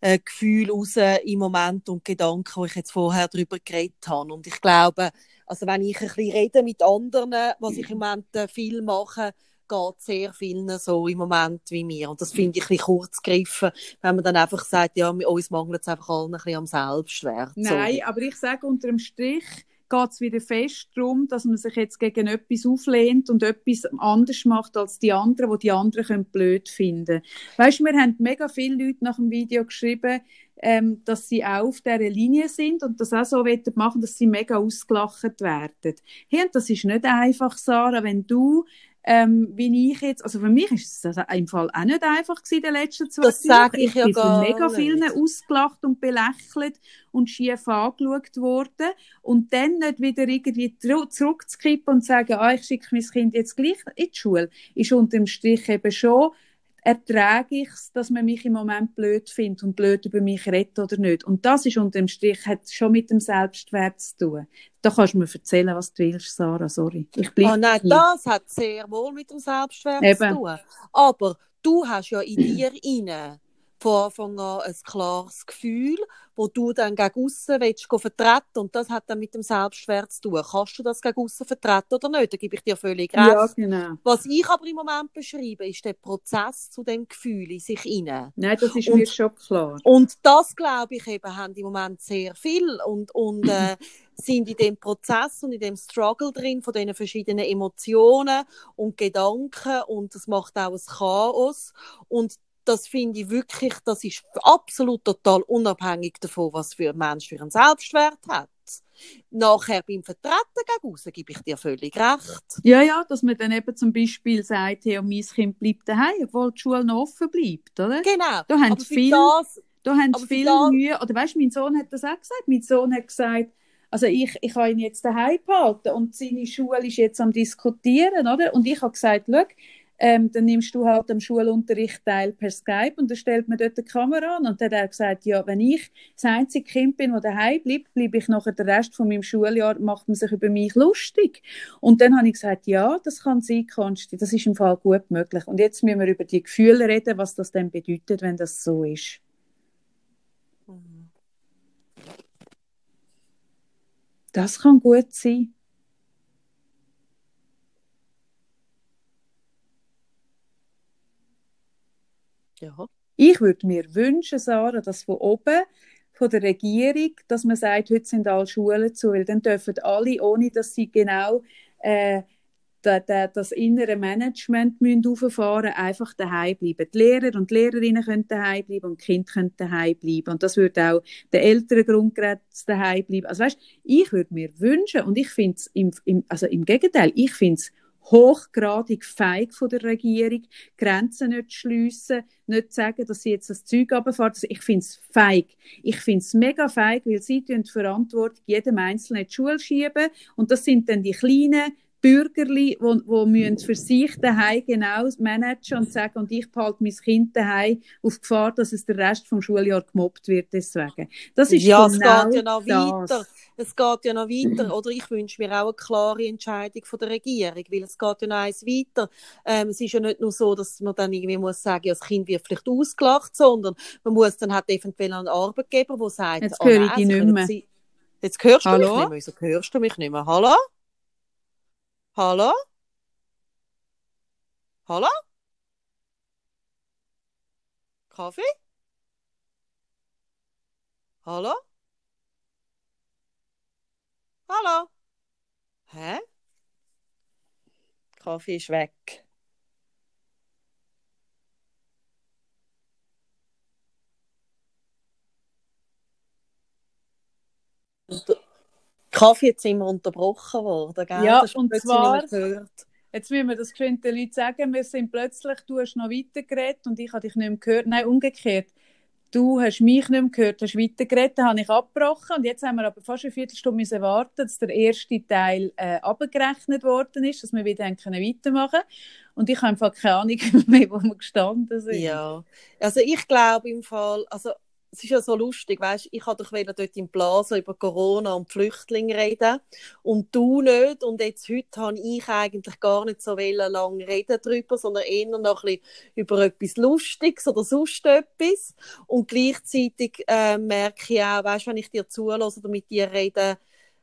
äh, Gefühlen raus im Moment und Gedanken, die ich jetzt vorher darüber geredet habe. Und ich glaube, also wenn ich ein bisschen rede mit anderen, was ich im Moment äh, viel mache, geht sehr vielen so im Moment wie mir. Und das finde ich ein bisschen kurz gegriffen, wenn man dann einfach sagt, ja, uns mangelt es einfach allen ein bisschen am Selbstwert. Nein, aber ich sage, unter dem Strich geht es wieder fest darum, dass man sich jetzt gegen etwas auflehnt und etwas anders macht als die anderen, wo die anderen können blöd finden Weißt du, wir haben mega viele Leute nach dem Video geschrieben, ähm, dass sie auch auf dieser Linie sind und das auch so machen, dass sie mega ausgelacht werden. Hey, das ist nicht einfach, Sarah, wenn du ähm, wie ich jetzt, also für mich ist es im Fall auch nicht einfach gewesen, in den letzten zwei Das sag ich ja bin gar von mega nicht. vielen ausgelacht und belächelt und schief angeschaut worden und dann nicht wieder irgendwie zurückzukippen und sagen, ah, ich schicke mein Kind jetzt gleich in die Schule, ist unter dem Strich eben schon, ertrage ich es, dass man mich im Moment blöd findet und blöd über mich redet oder nicht. Und das ist unter dem Strich, hat schon mit dem Selbstwert zu tun. Da kannst du mir erzählen, was du willst, Sarah, sorry. Ich bleib Ah, nein, hier. das hat sehr wohl mit dem Selbstwert Eben. zu tun. Aber du hast ja in dir inne von Anfang an ein klares Gefühl, wo du dann gegen aussen willst vertreten und das hat dann mit dem Selbstwert zu tun. Kannst du das gegen aussen vertreten oder nicht? Da gebe ich dir völlig recht. Ja, genau. Was ich aber im Moment beschreibe, ist der Prozess zu dem Gefühl in sich hinein. Nein, das ist Und- mir schon klar. Und das, glaube ich, eben, haben im Moment sehr viel und, und äh, *clears throat* sind in dem Prozess und in dem Struggle drin von diesen verschiedenen Emotionen und Gedanken und das macht auch ein Chaos und das finde ich wirklich, das ist absolut total unabhängig davon, was für ein Mensch für einen Selbstwert hat. Nachher beim Vertreten gegen gebe ich dir völlig recht. Ja, ja, dass man dann eben zum Beispiel sagt, hey, mein Kind bleibt daheim, obwohl die Schule noch offen bleibt, oder? Genau. Da haben Aber viel- das, Da haben viel da- Mühe. Oder weißt du, mein Sohn hat das auch gesagt. Mein Sohn hat gesagt, also ich, ich habe ihn jetzt daheim behalten und seine Schule ist jetzt am Diskutieren, oder? Und ich habe gesagt, schau, ähm, dann nimmst du halt am Schulunterricht teil per Skype und dann stellt man dort die Kamera an. Und dann hat er gesagt, ja, wenn ich das einzige Kind bin, das daheim bleibt, bleibe ich nachher den Rest von meinem Schuljahr, macht man sich über mich lustig. Und dann habe ich gesagt, ja, das kann sein, Konsti, das ist im Fall gut möglich. Und jetzt müssen wir über die Gefühle reden, was das denn bedeutet, wenn das so ist. Das kann gut sein. Ja. Ich würde mir wünschen, Sarah, dass von oben, von der Regierung, dass man sagt, heute sind alle Schulen zu, weil dann dürfen alle, ohne dass sie genau äh, da, da, das innere Management müssen rauffahren einfach daheim bleiben. Die Lehrer und die Lehrerinnen können daheim bleiben und die Kinder können daheim bleiben. Und das würde auch den älteren Grundgeräten daheim bleiben. Also weißt, ich würde mir wünschen, und ich finde es im, im, also im Gegenteil, ich finde es hochgradig feig von der Regierung, Grenzen nicht schliessen, nicht sagen, dass sie jetzt das Zeug runterfahren. Also ich finde es feig. Ich finde es mega feig, weil sie die Verantwortung jedem Einzelnen in die Schule schieben und das sind dann die kleinen Bürgerli, wo, wo müssen für sich daheim genau managen und sagen, und ich behalte mein Kind daheim auf Gefahr, dass es der Rest vom Schuljahr gemobbt wird deswegen. Das ist ja, es genau geht ja noch das. weiter. Es geht ja noch weiter. *clears throat* Oder ich wünsche mir auch eine klare Entscheidung von der Regierung, weil es geht ja noch eins weiter. Ähm, es ist ja nicht nur so, dass man dann irgendwie muss sagen, ja, das Kind wird vielleicht ausgelacht, sondern man muss dann halt eventuell einen Arbeitgeber, der sagt, Jetzt höre ich nein, dich Sie nicht mehr. Sie- Jetzt hörst du Hallo? mich nicht mehr. Wieso hörst du mich nicht mehr? Hallo? Hallo? Hallo? Kaffee? Hallo? Hallo? Hä? Kaffee ist weg. Kaffee jetzt immer unterbrochen worden, gell? Ja, Das ist und zwar- gehört. Jetzt müssen wir das geschwind den Leuten sagen, wir sind plötzlich, du hast noch weitergeredet und ich habe dich nicht mehr gehört. Nein, umgekehrt. Du hast mich nicht mehr gehört, hast weitergeredet, habe ich abgebrochen. Und jetzt haben wir aber fast eine Viertelstunde müssen warten, dass der erste Teil äh, abgerechnet worden ist, dass wir wieder haben können weitermachen. Und ich habe einfach keine Ahnung *laughs* mehr, wo wir gestanden sind. Ja, also ich glaube im Fall, also es ist ja so lustig, weißt, ich wollte doch wieder dort im Plaza über Corona und Flüchtlinge reden und du nicht und jetzt heute habe ich eigentlich gar nicht so wollen lang reden darüber, sondern eher noch ein über etwas Lustiges oder sonst etwas und gleichzeitig äh, merke ich auch, weißt, wenn ich dir zulasse oder mit dir rede,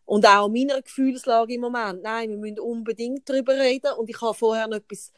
und auch meiner Gefühlslage im Moment. Nein, wir müssen unbedingt darüber reden. Und ich habe vorher noch etwas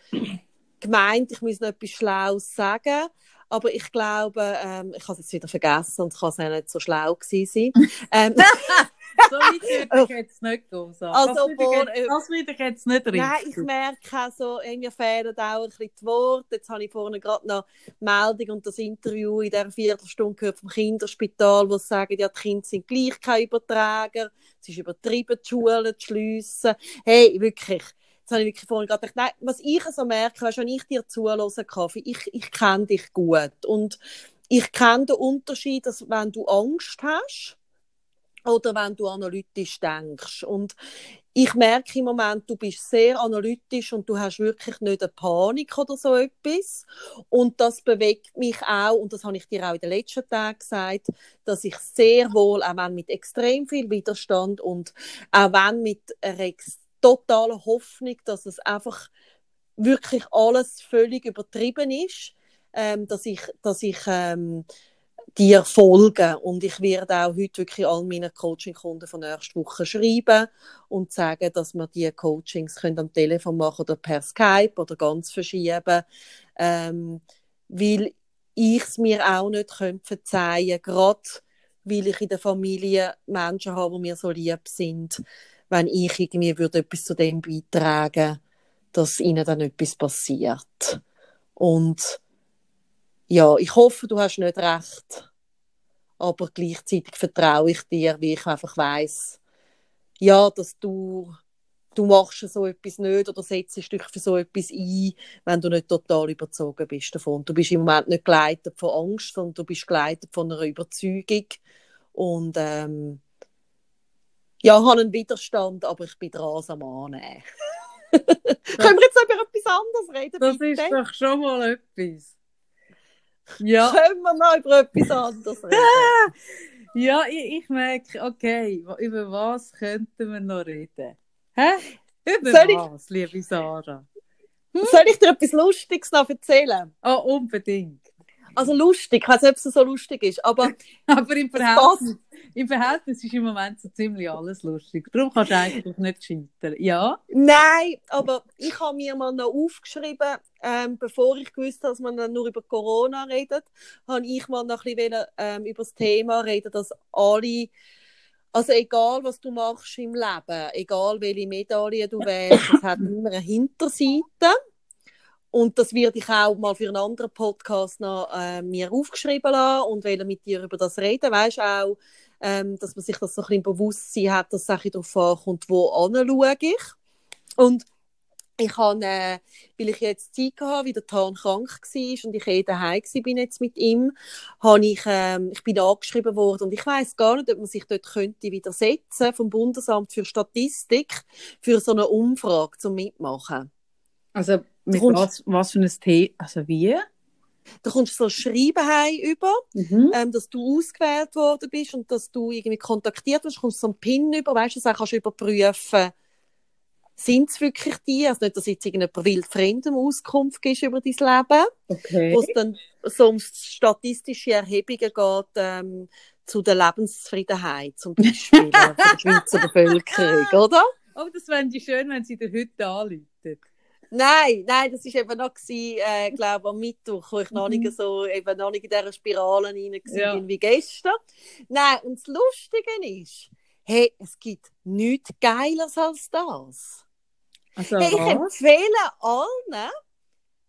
gemeint, ich muss noch etwas Schlaues sagen. Aber ich glaube, ähm, ich habe es jetzt wieder vergessen und kann es auch nicht so schlau gewesen sein. *laughs* ähm, *laughs* So weit würde ich *laughs* jetzt nicht gehen. Sarah. Also, das würde ich das würde ich jetzt nicht richtig. Nein, ich merke auch so, äh, mir fehlen auch ein bisschen die Worte. Jetzt habe ich vorhin gerade noch Meldung und das Interview in dieser Viertelstunde gehört vom Kinderspital, wo sie sagen, ja, die Kinder sind gleich kein Überträger. Es ist übertrieben, die Schulen zu schliessen. Hey, wirklich. Jetzt habe ich wirklich vorhin gedacht, nein, was ich so merke, ist, wenn ich dir zuhöre, Kaffee, ich, ich kenne dich gut. Und ich kenne den Unterschied, dass wenn du Angst hast, oder wenn du analytisch denkst. Und ich merke im Moment, du bist sehr analytisch und du hast wirklich nicht eine Panik oder so etwas. Und das bewegt mich auch, und das habe ich dir auch in den letzten Tagen gesagt, dass ich sehr wohl, auch wenn mit extrem viel Widerstand und auch wenn mit einer totalen Hoffnung, dass es einfach wirklich alles völlig übertrieben ist, ähm, dass ich, dass ich ähm, dir folge. Und ich werde auch heute wirklich all meinen Coaching-Kunden von nächster Woche schreiben und sagen, dass wir die Coachings können am Telefon machen oder per Skype oder ganz verschieben. Ähm, weil ich es mir auch nicht könnte verzeihen gerade weil ich in der Familie Menschen habe, die mir so lieb sind, wenn ich irgendwie würde etwas zu dem beitragen dass ihnen dann etwas passiert. Und ja, ich hoffe, du hast nicht recht, aber gleichzeitig vertraue ich dir, wie ich einfach weiß, ja, dass du du machst so etwas nicht oder setzt dich für so etwas ein, wenn du nicht total überzogen bist davon. Du bist im Moment nicht geleitet von Angst, sondern du bist geleitet von einer Überzeugung und ähm, ja, ich habe einen Widerstand, aber ich bin dran am Annehmen. *laughs* Können wir jetzt über etwas anderes reden? Das bitte? ist doch schon mal etwas. Ja. Können wir noch über etwas anderes reden? *laughs* ja, ich, ich merke, okay, über was könnten wir noch reden? Hä? Über Soll was, ich... liebe Sarah? Hm? Soll ich dir etwas Lustiges noch erzählen? Oh, unbedingt. Also lustig, ich weiß nicht, ob es so lustig ist, aber... *laughs* aber im Verhältnis, im Verhältnis ist im Moment so ziemlich alles lustig. Darum kannst du eigentlich nicht scheitern. Ja? Nein, aber ich habe mir mal noch aufgeschrieben, ähm, bevor ich gewusst dass man dann nur über Corona redet, habe ich mal noch ein bisschen ähm, über das Thema reden, dass alle also egal, was du machst im Leben, egal welche Medaille du wählst, es hat immer eine Hinterseite. Und das werde ich auch mal für einen anderen Podcast noch äh, mir aufgeschrieben lassen und will mit dir über das reden. Weißt auch, ähm, dass man sich das so ein bisschen Bewusstsein hat, dass Sache darauf ankommt, wo anschaue ich. Und ich habe, äh, weil ich jetzt Zeit hatte, wie der Tan krank war und ich eh daheim bin jetzt mit ihm, habe ich, ähm, ich bin angeschrieben worden und ich weiß gar nicht, ob man sich dort könnte widersetzen vom Bundesamt für Statistik für so eine Umfrage zum Mitmachen. Also mit was, was für ein Thema? Also wie? Da kommst du so ein Schreiben heim über, mhm. ähm, dass du ausgewählt worden bist und dass du irgendwie kontaktiert wirst, kommst so ein PIN über, weißt du, das kannst du überprüfen, sind es wirklich die? Also nicht, dass jetzt irgendjemand wild Fremdem Auskunft gibt über dein Leben. Okay. Wo es dann so um statistische Erhebungen geht, ähm, zu der Lebenszufriedenheit, zum Beispiel, *laughs* der Schweizer Bevölkerung, oder? Oh, das ich schön, wenn sie dir heute anrufen. Nein, nein, das war eben noch, gewesen, äh, glaube am Mittwoch, wo ich noch nicht mhm. so, eben noch nicht in dieser Spirale rein war, ja. wie gestern. Nein, und das Lustige ist, hey, es gibt nichts Geileres als das. Also, hey, ich empfehle allen,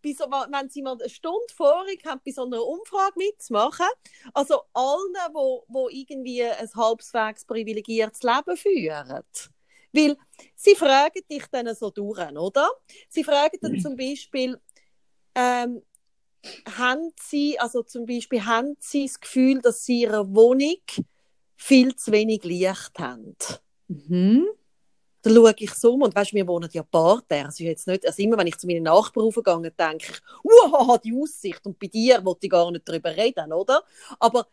bei so, wenn sie mal eine Stunde vorig haben, bei so einer Umfrage mitzumachen, also allen, wo, wo irgendwie ein halbwegs privilegiertes Leben führen weil sie fragen dich dann so durch, oder? Sie fragen dann zum Beispiel, ähm, haben sie, also zum Beispiel, haben sie das Gefühl, dass sie ihre Wohnung viel zu wenig Licht haben? Mhm. Da schaue ich so um und weißt, wir wohnen ja Parterre. Also jetzt nicht, also immer wenn ich zu meinen Nachbarn aufgegangen denke ich, wow, die Aussicht und bei dir wollte ich gar nicht darüber reden, oder? Aber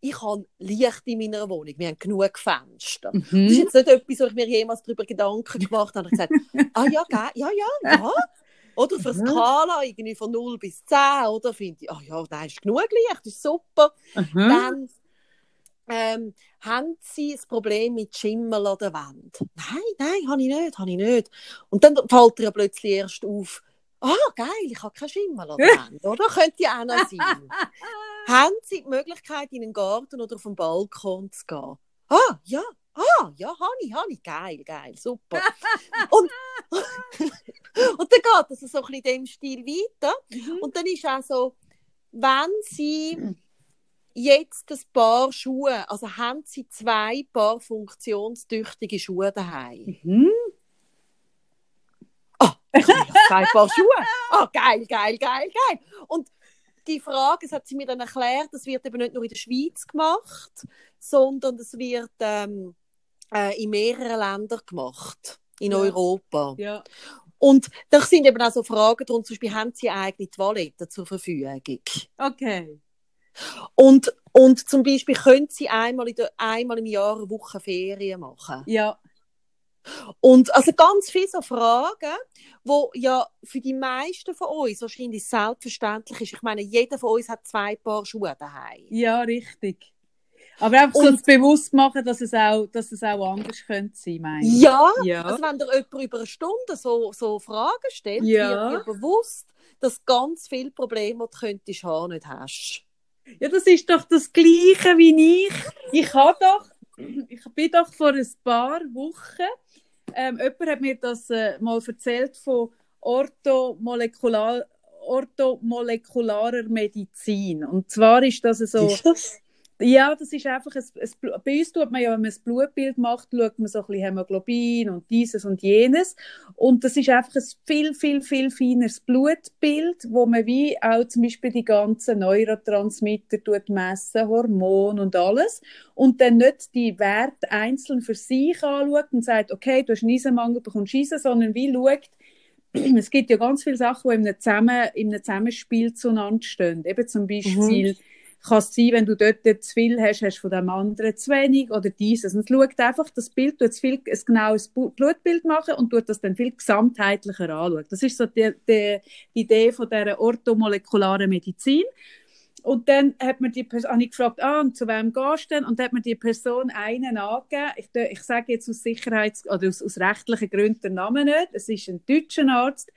ich habe Licht in meiner Wohnung, wir haben genug Fenster. Mhm. Das ist jetzt nicht etwas, wo ich mir jemals darüber Gedanken gemacht habe. Ich habe gesagt, *laughs* ah ja, ja, ja, ja. Oder für. Skala irgendwie von 0 bis 10, oder finde ich, ah ja, da ist genug Licht, das ist super. Mhm. Dann ähm, haben Sie ein Problem mit Schimmel an der Wand? Nein, nein, habe ich nicht, habe ich nicht. Und dann fällt dir plötzlich erst auf, ah, geil, ich habe keinen Schimmel an der Wand, oder? *laughs* Könnte ja auch noch sein. *laughs* haben Sie die Möglichkeit, in den Garten oder auf den Balkon zu gehen? Ah, ja, ah, ja, habe ich, geil, geil, super. *laughs* und, und dann geht es so ein bisschen in dem Stil weiter. Mhm. Und dann ist auch so, wenn Sie jetzt ein paar Schuhe, also haben Sie zwei Paar funktionstüchtige Schuhe daheim? Mhm. Ich habe zwei Paar Schuhe. Ah, *laughs* geil, geil, geil, geil. Und die Frage, das hat sie mir dann erklärt, das wird eben nicht nur in der Schweiz gemacht, sondern es wird ähm, äh, in mehreren Ländern gemacht, in ja. Europa. Ja. Und da sind eben auch so Fragen drum, zum Beispiel, haben sie eigene Toiletten zur Verfügung? Okay. Und, und zum Beispiel können sie einmal, in der, einmal im Jahr eine Woche Ferien machen. Ja. Und also ganz viele so Fragen, wo ja für die meisten von uns wahrscheinlich selbstverständlich ist. Ich meine, jeder von uns hat zwei Paar Schuhe daheim. Ja, richtig. Aber einfach so Und- zu bewusst machen, dass es auch, dass es auch anders könnte sein, meine ich. Ja, Ja. also wenn dir jemand über eine Stunde so, so Fragen stellt, Ja. wird dir bewusst, dass ganz viele Probleme, die du könntest haben, nicht hast. Ja, das ist doch das Gleiche wie ich. Ich habe doch, *clears throat* ich bin doch vor ein paar Wochen, ähm, jemand hat mir das äh, mal erzählt von orthomolekular, orthomolekularer Medizin. Und zwar ist das so, Ist das? Ja, das ist einfach, ein, ein, bei uns tut man ja, wenn man ein Blutbild macht, schaut man so ein bisschen Hämoglobin und dieses und jenes. Und das ist einfach ein viel, viel, viel feineres Blutbild, wo man wie auch zum Beispiel die ganzen Neurotransmitter tut messen, Hormone und alles. Und dann nicht die Werte einzeln für sich anschaut und sagt, okay, du hast einen Eisenmangel, bekommst Eisen, sondern wie schaut, *clears throat* es gibt ja ganz viele Sachen, die in einem, Zusammen, in einem Zusammenspiel zueinander stehen. Eben zum Beispiel kann es sein, wenn du dort zu viel hast, hast du von dem anderen zu wenig oder dieses. Und es schaut einfach, das Bild tut viel, ein genaues Blutbild machen und tut das dann viel gesamtheitlicher anschauen. Das ist so die, die, die Idee von dieser orthomolekularen Medizin. Und dann hat man die Person, habe ich gefragt, ah, und zu wem gehst du denn? Und dann hat mir die Person einen angegeben. Ich, ich sage jetzt aus Sicherheits- oder aus, aus rechtlichen Gründen den Namen nicht. Es ist ein deutscher Arzt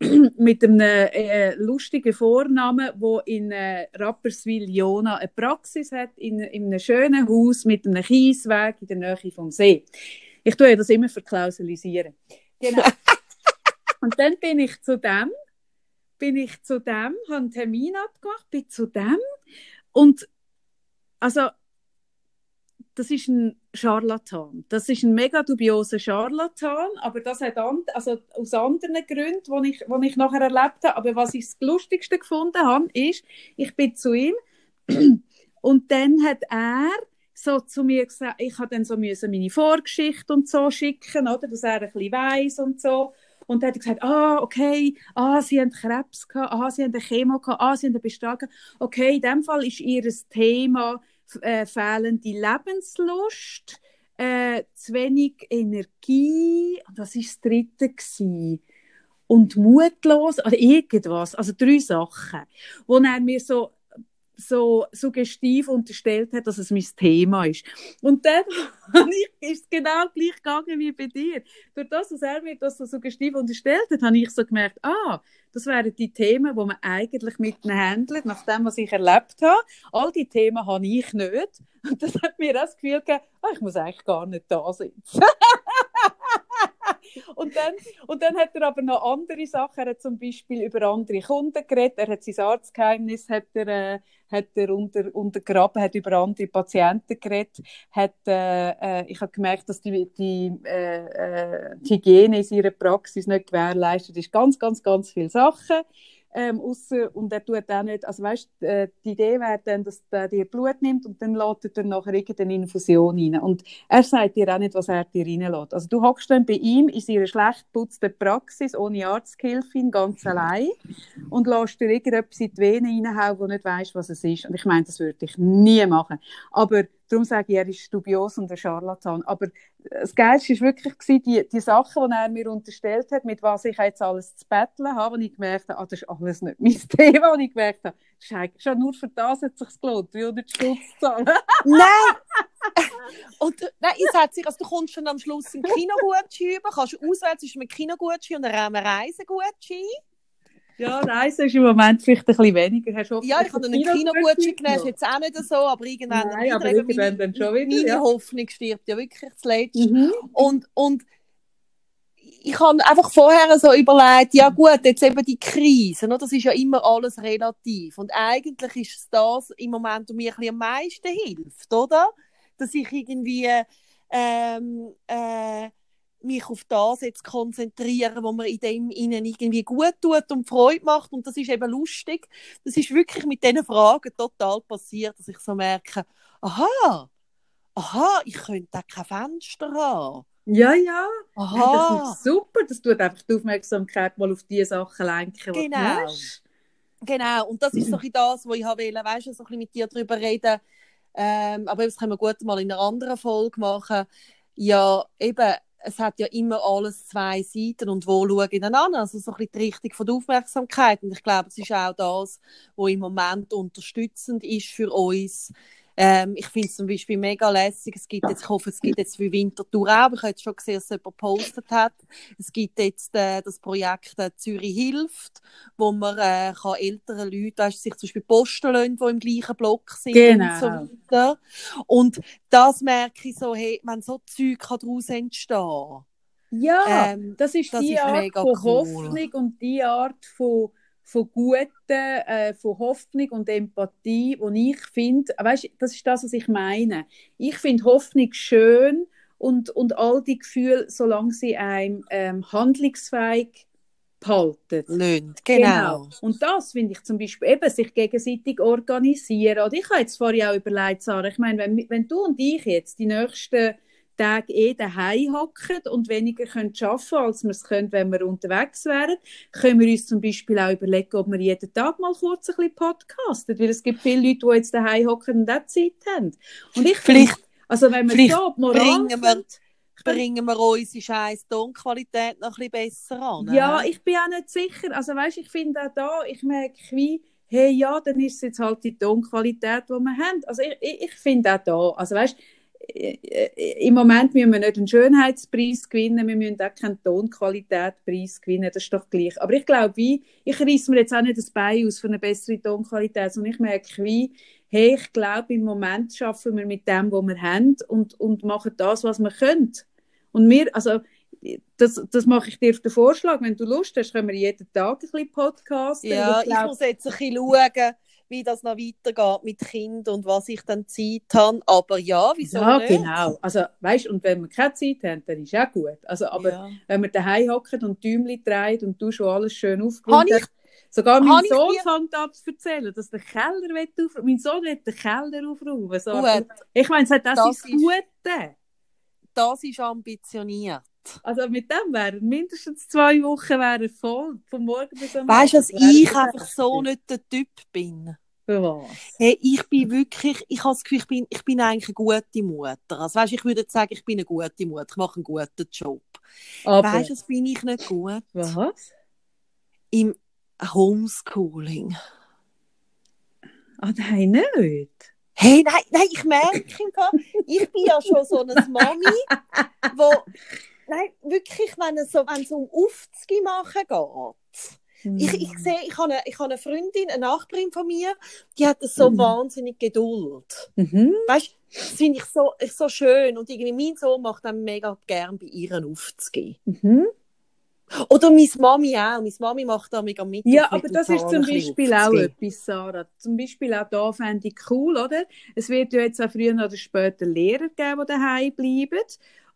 *clears throat* mit einem äh, lustigen Vornamen, wo in äh, Rapperswil-Jona eine Praxis hat, in, in einem schönen Haus mit einem Kiesweg in der Nähe vom See. Ich tue das immer verklausulisieren. Genau. *laughs* Und dann bin ich zu dem, bin ich zu dem, habe einen Termin abgemacht, bin zu dem und also das ist ein Scharlatan. Das ist ein mega dubioser Scharlatan, aber das hat an, also aus anderen Gründen, die ich, die ich nachher erlebt habe. Aber was ich das Lustigste gefunden habe, ist, ich bin zu ihm *clears throat* und dann hat er so zu mir gesagt, ich habe dann so meine Vorgeschichte und so schicken, oder, dass er ein bisschen weiss und so. Und dann hat er gesagt, ah, okay, ah, sie haben Krebs gehabt, ah, sie haben eine Chemo gehabt, ah, sie haben eine Bestrahlung. Okay, in dem Fall ist ihr Thema äh, fehlende Lebenslust, äh, zu wenig Energie, und was war das dritte? Gewesen? Und mutlos, oder irgendwas, also drei Sachen, wo er mir so so suggestiv unterstellt hat, dass es mein Thema ist. Und dann *laughs* ist es genau gleich gegangen wie bei dir. Durch das, dass er mir das so suggestiv unterstellt hat, habe ich so gemerkt, ah, das wären die Themen, die man eigentlich mit ihnen handelt, nach dem, was ich erlebt habe. All die Themen habe ich nicht. Und das hat mir das Gefühl gegeben, ah, ich muss eigentlich gar nicht da sitzen. *laughs* und, dann, und dann hat er aber noch andere Sachen. Er hat zum Beispiel über andere Kunden geredet. Er hat sein Arztgeheimnis hat er, äh, hat er unter, untergraben, hat über andere Patienten geredet. Hat, äh, äh, ich habe gemerkt, dass die, die, äh, äh, die Hygiene in seiner Praxis nicht gewährleistet ist. Ganz, ganz, ganz viele Sachen. Ähm, ausser, und er tut auch nicht, also weißt, äh, die Idee wäre dann, dass er dir Blut nimmt und dann lädt er nachher irgendeine Infusion rein. Und er sagt dir auch nicht, was er dir reinlässt. Also du hockst dann bei ihm in seiner schlecht geputzten Praxis, ohne Arzthilfe, ganz allein und lässt dir irgendetwas in die Venen reinhauen, wo nicht weißt, was es ist. Und ich meine, das würde ich nie machen. Aber darum sage ich, er ist dubios und ein Charlatan. Aber das Geilste war wirklich die, die Sachen, die er mir unterstellt hat, mit was ich jetzt alles zu betteln habe, und ich gemerkt habe, ah, das ist alles nicht mein *laughs* Thema, und ich gemerkt habe, eigentlich schon nur für das hat es sich gelohnt, 300 Stutz zu zahlen. *laughs* Nein! *laughs* Und, äh, nein, es hat sich, also du kommst dann am Schluss einen Kinogutschein über, kannst du auswählen zwischen einem Kinogutschein und einem Reisegutschein. Ja, Reisen ist im Moment vielleicht ein bisschen weniger. Hast du Ja, ich habe einen Kinogutschein genommen, ist jetzt auch nicht so, aber irgendwann Nein, aber irgendwann meine- schon wieder, Meine ja. Hoffnung stirbt ja wirklich zuletzt. Mhm. Und, und ich habe einfach vorher so überlegt, ja gut, jetzt eben die Krise, ne, das ist ja immer alles relativ. Und eigentlich ist es das im Moment, was mir ein bisschen am meisten hilft, oder? Dass ich irgendwie ähm, äh, mich auf das jetzt konzentriere, wo mir in dem innen irgendwie gut tut und Freude macht. Und das ist eben lustig. Das ist wirklich mit diesen Fragen total passiert, dass ich so merke, aha, aha, ich könnte auch kein Fenster haben. Ja, ja. Hey, das Aha, ist super. Das tut einfach die Aufmerksamkeit mal auf die Sachen lenken, die Genau. du hast. genau. Und das ist so ein das, was ich wollte, weißt du, so ein bisschen mit dir darüber reden. Ähm, aber das können wir gut mal in einer anderen Folge machen. Ja, eben, es hat ja immer alles zwei Seiten und wo schaue ich dann an? Also so ein bisschen die Richtung von der Aufmerksamkeit. Und ich glaube, es ist auch das, was im Moment unterstützend ist für uns, ähm, ich finde es zum Beispiel mega lässig. Es gibt jetzt, ich hoffe, es gibt jetzt für Winterthur auch. Ich habe jetzt schon gesehen, dass jemand gepostet hat. Es gibt jetzt äh, das Projekt äh, Zürich hilft, wo man äh, kann älteren Leuten weißt, sich zum Beispiel posten lassen, die im gleichen Block sind Genau. und so weiter. Und das merke ich so, hey, wenn so Zeug kann daraus entstehen Ja, Ähm, das ist das die ist Art von cool. Hoffnung und die Art von, von Guten, äh, von Hoffnung und Empathie, die ich finde, weißt, das ist das, was ich meine. Ich finde Hoffnung schön und, und all die Gefühle, solange sie einem ähm, handlungsfähig behalten. Löhnt. Genau. Und das finde ich zum Beispiel eben, sich gegenseitig organisieren. Oder ich habe jetzt vorher auch überlegt, Sarah, ich meine, wenn, wenn du und ich jetzt die nächsten Tage eh daheim hocken und weniger können arbeiten als wir es können, wenn wir unterwegs wären, können wir uns zum Beispiel auch überlegen, ob wir jeden Tag mal kurz ein bisschen podcasten. Weil es gibt viele Leute, die jetzt daheim hocken und auch Zeit haben. Und ich finde, Vielleicht also wenn wir so die Moral bringen wir- bringen wir unsere scheiß Tonqualität noch ein bisschen besser an. Ja, hä? ich bin auch nicht sicher. Also weißt, ich finde auch da, ich merke wie, hey, ja, dann ist es jetzt halt die Tonqualität, die wir haben. Also ich, ich, ich finde auch da, also weißt, im Moment müssen wir nicht einen Schönheitspreis gewinnen, wir müssen auch keinen Tonqualitätspreis gewinnen, das ist doch gleich. Aber ich glaube, wie, ich reiss mir jetzt auch nicht das Bein aus für eine bessere Tonqualität, sondern ich merke wie, hey, ich glaube, im Moment schaffen wir mit dem, was wir haben und, und machen das, was wir können. Und wir, also, das, das mache ich dir auf den Vorschlag. Wenn du Lust hast, können wir jeden Tag ein bisschen podcasten. Ja, ich ich glaub, muss jetzt ein bisschen schauen, wie das noch weitergeht mit Kind und was ich dann Zeit habe. Aber ja, wieso ja, nicht? genau. Also, weißt, und wenn wir keine Zeit haben, dann ist auch gut. Also, aber Ja. wenn wir daheim hocken und Däumchen drehen und du schon alles schön aufgeräumt hast, sogar mein habe Sohn fängt an zu erzählen, dass der Keller aufräumen. Mein Sohn will den Keller aufräumen. So, Gut. Ich meine, das, das, ist- das Gute. das ist ambitioniert. Also mit dem wären mindestens zwei Wochen wären voll, von morgen bis am Weißt du, dass ich einfach so nicht der Typ bin? Für was? Hey, ich bin wirklich, ich habe das Gefühl, ich bin, ich bin eigentlich eine gute Mutter. Also, weißt, ich würde sagen, ich bin eine gute Mutter, ich mache einen guten Job. Aber, Weißt du, das bin ich nicht gut. was? Im Homeschooling. Ah, nein, nicht. Hey, nein, nein, ich merke ich bin ja schon so eine Mami, wo, nein, wirklich, wenn es so, wenn es um Aufzüge machen geht. Ich, ich Hm. sehe, ich habe, eine, ich habe eine Freundin, eine Nachbarin von mir, die hat so Mhm. wahnsinnig Geduld. Mhm. Weißt du, das finde ich so, ich so schön. Und irgendwie mein Sohn macht dann mega gern bei ihren aufzugehen. Mhm. Oder meine Mami auch. Meine Mami macht da mega mit. Ja, aber das ist zum Beispiel auch etwas, Sarah. Zum Beispiel auch da fände ich cool, oder? Es wird ja jetzt auch früher oder später Lehrer geben, die daheim bleiben.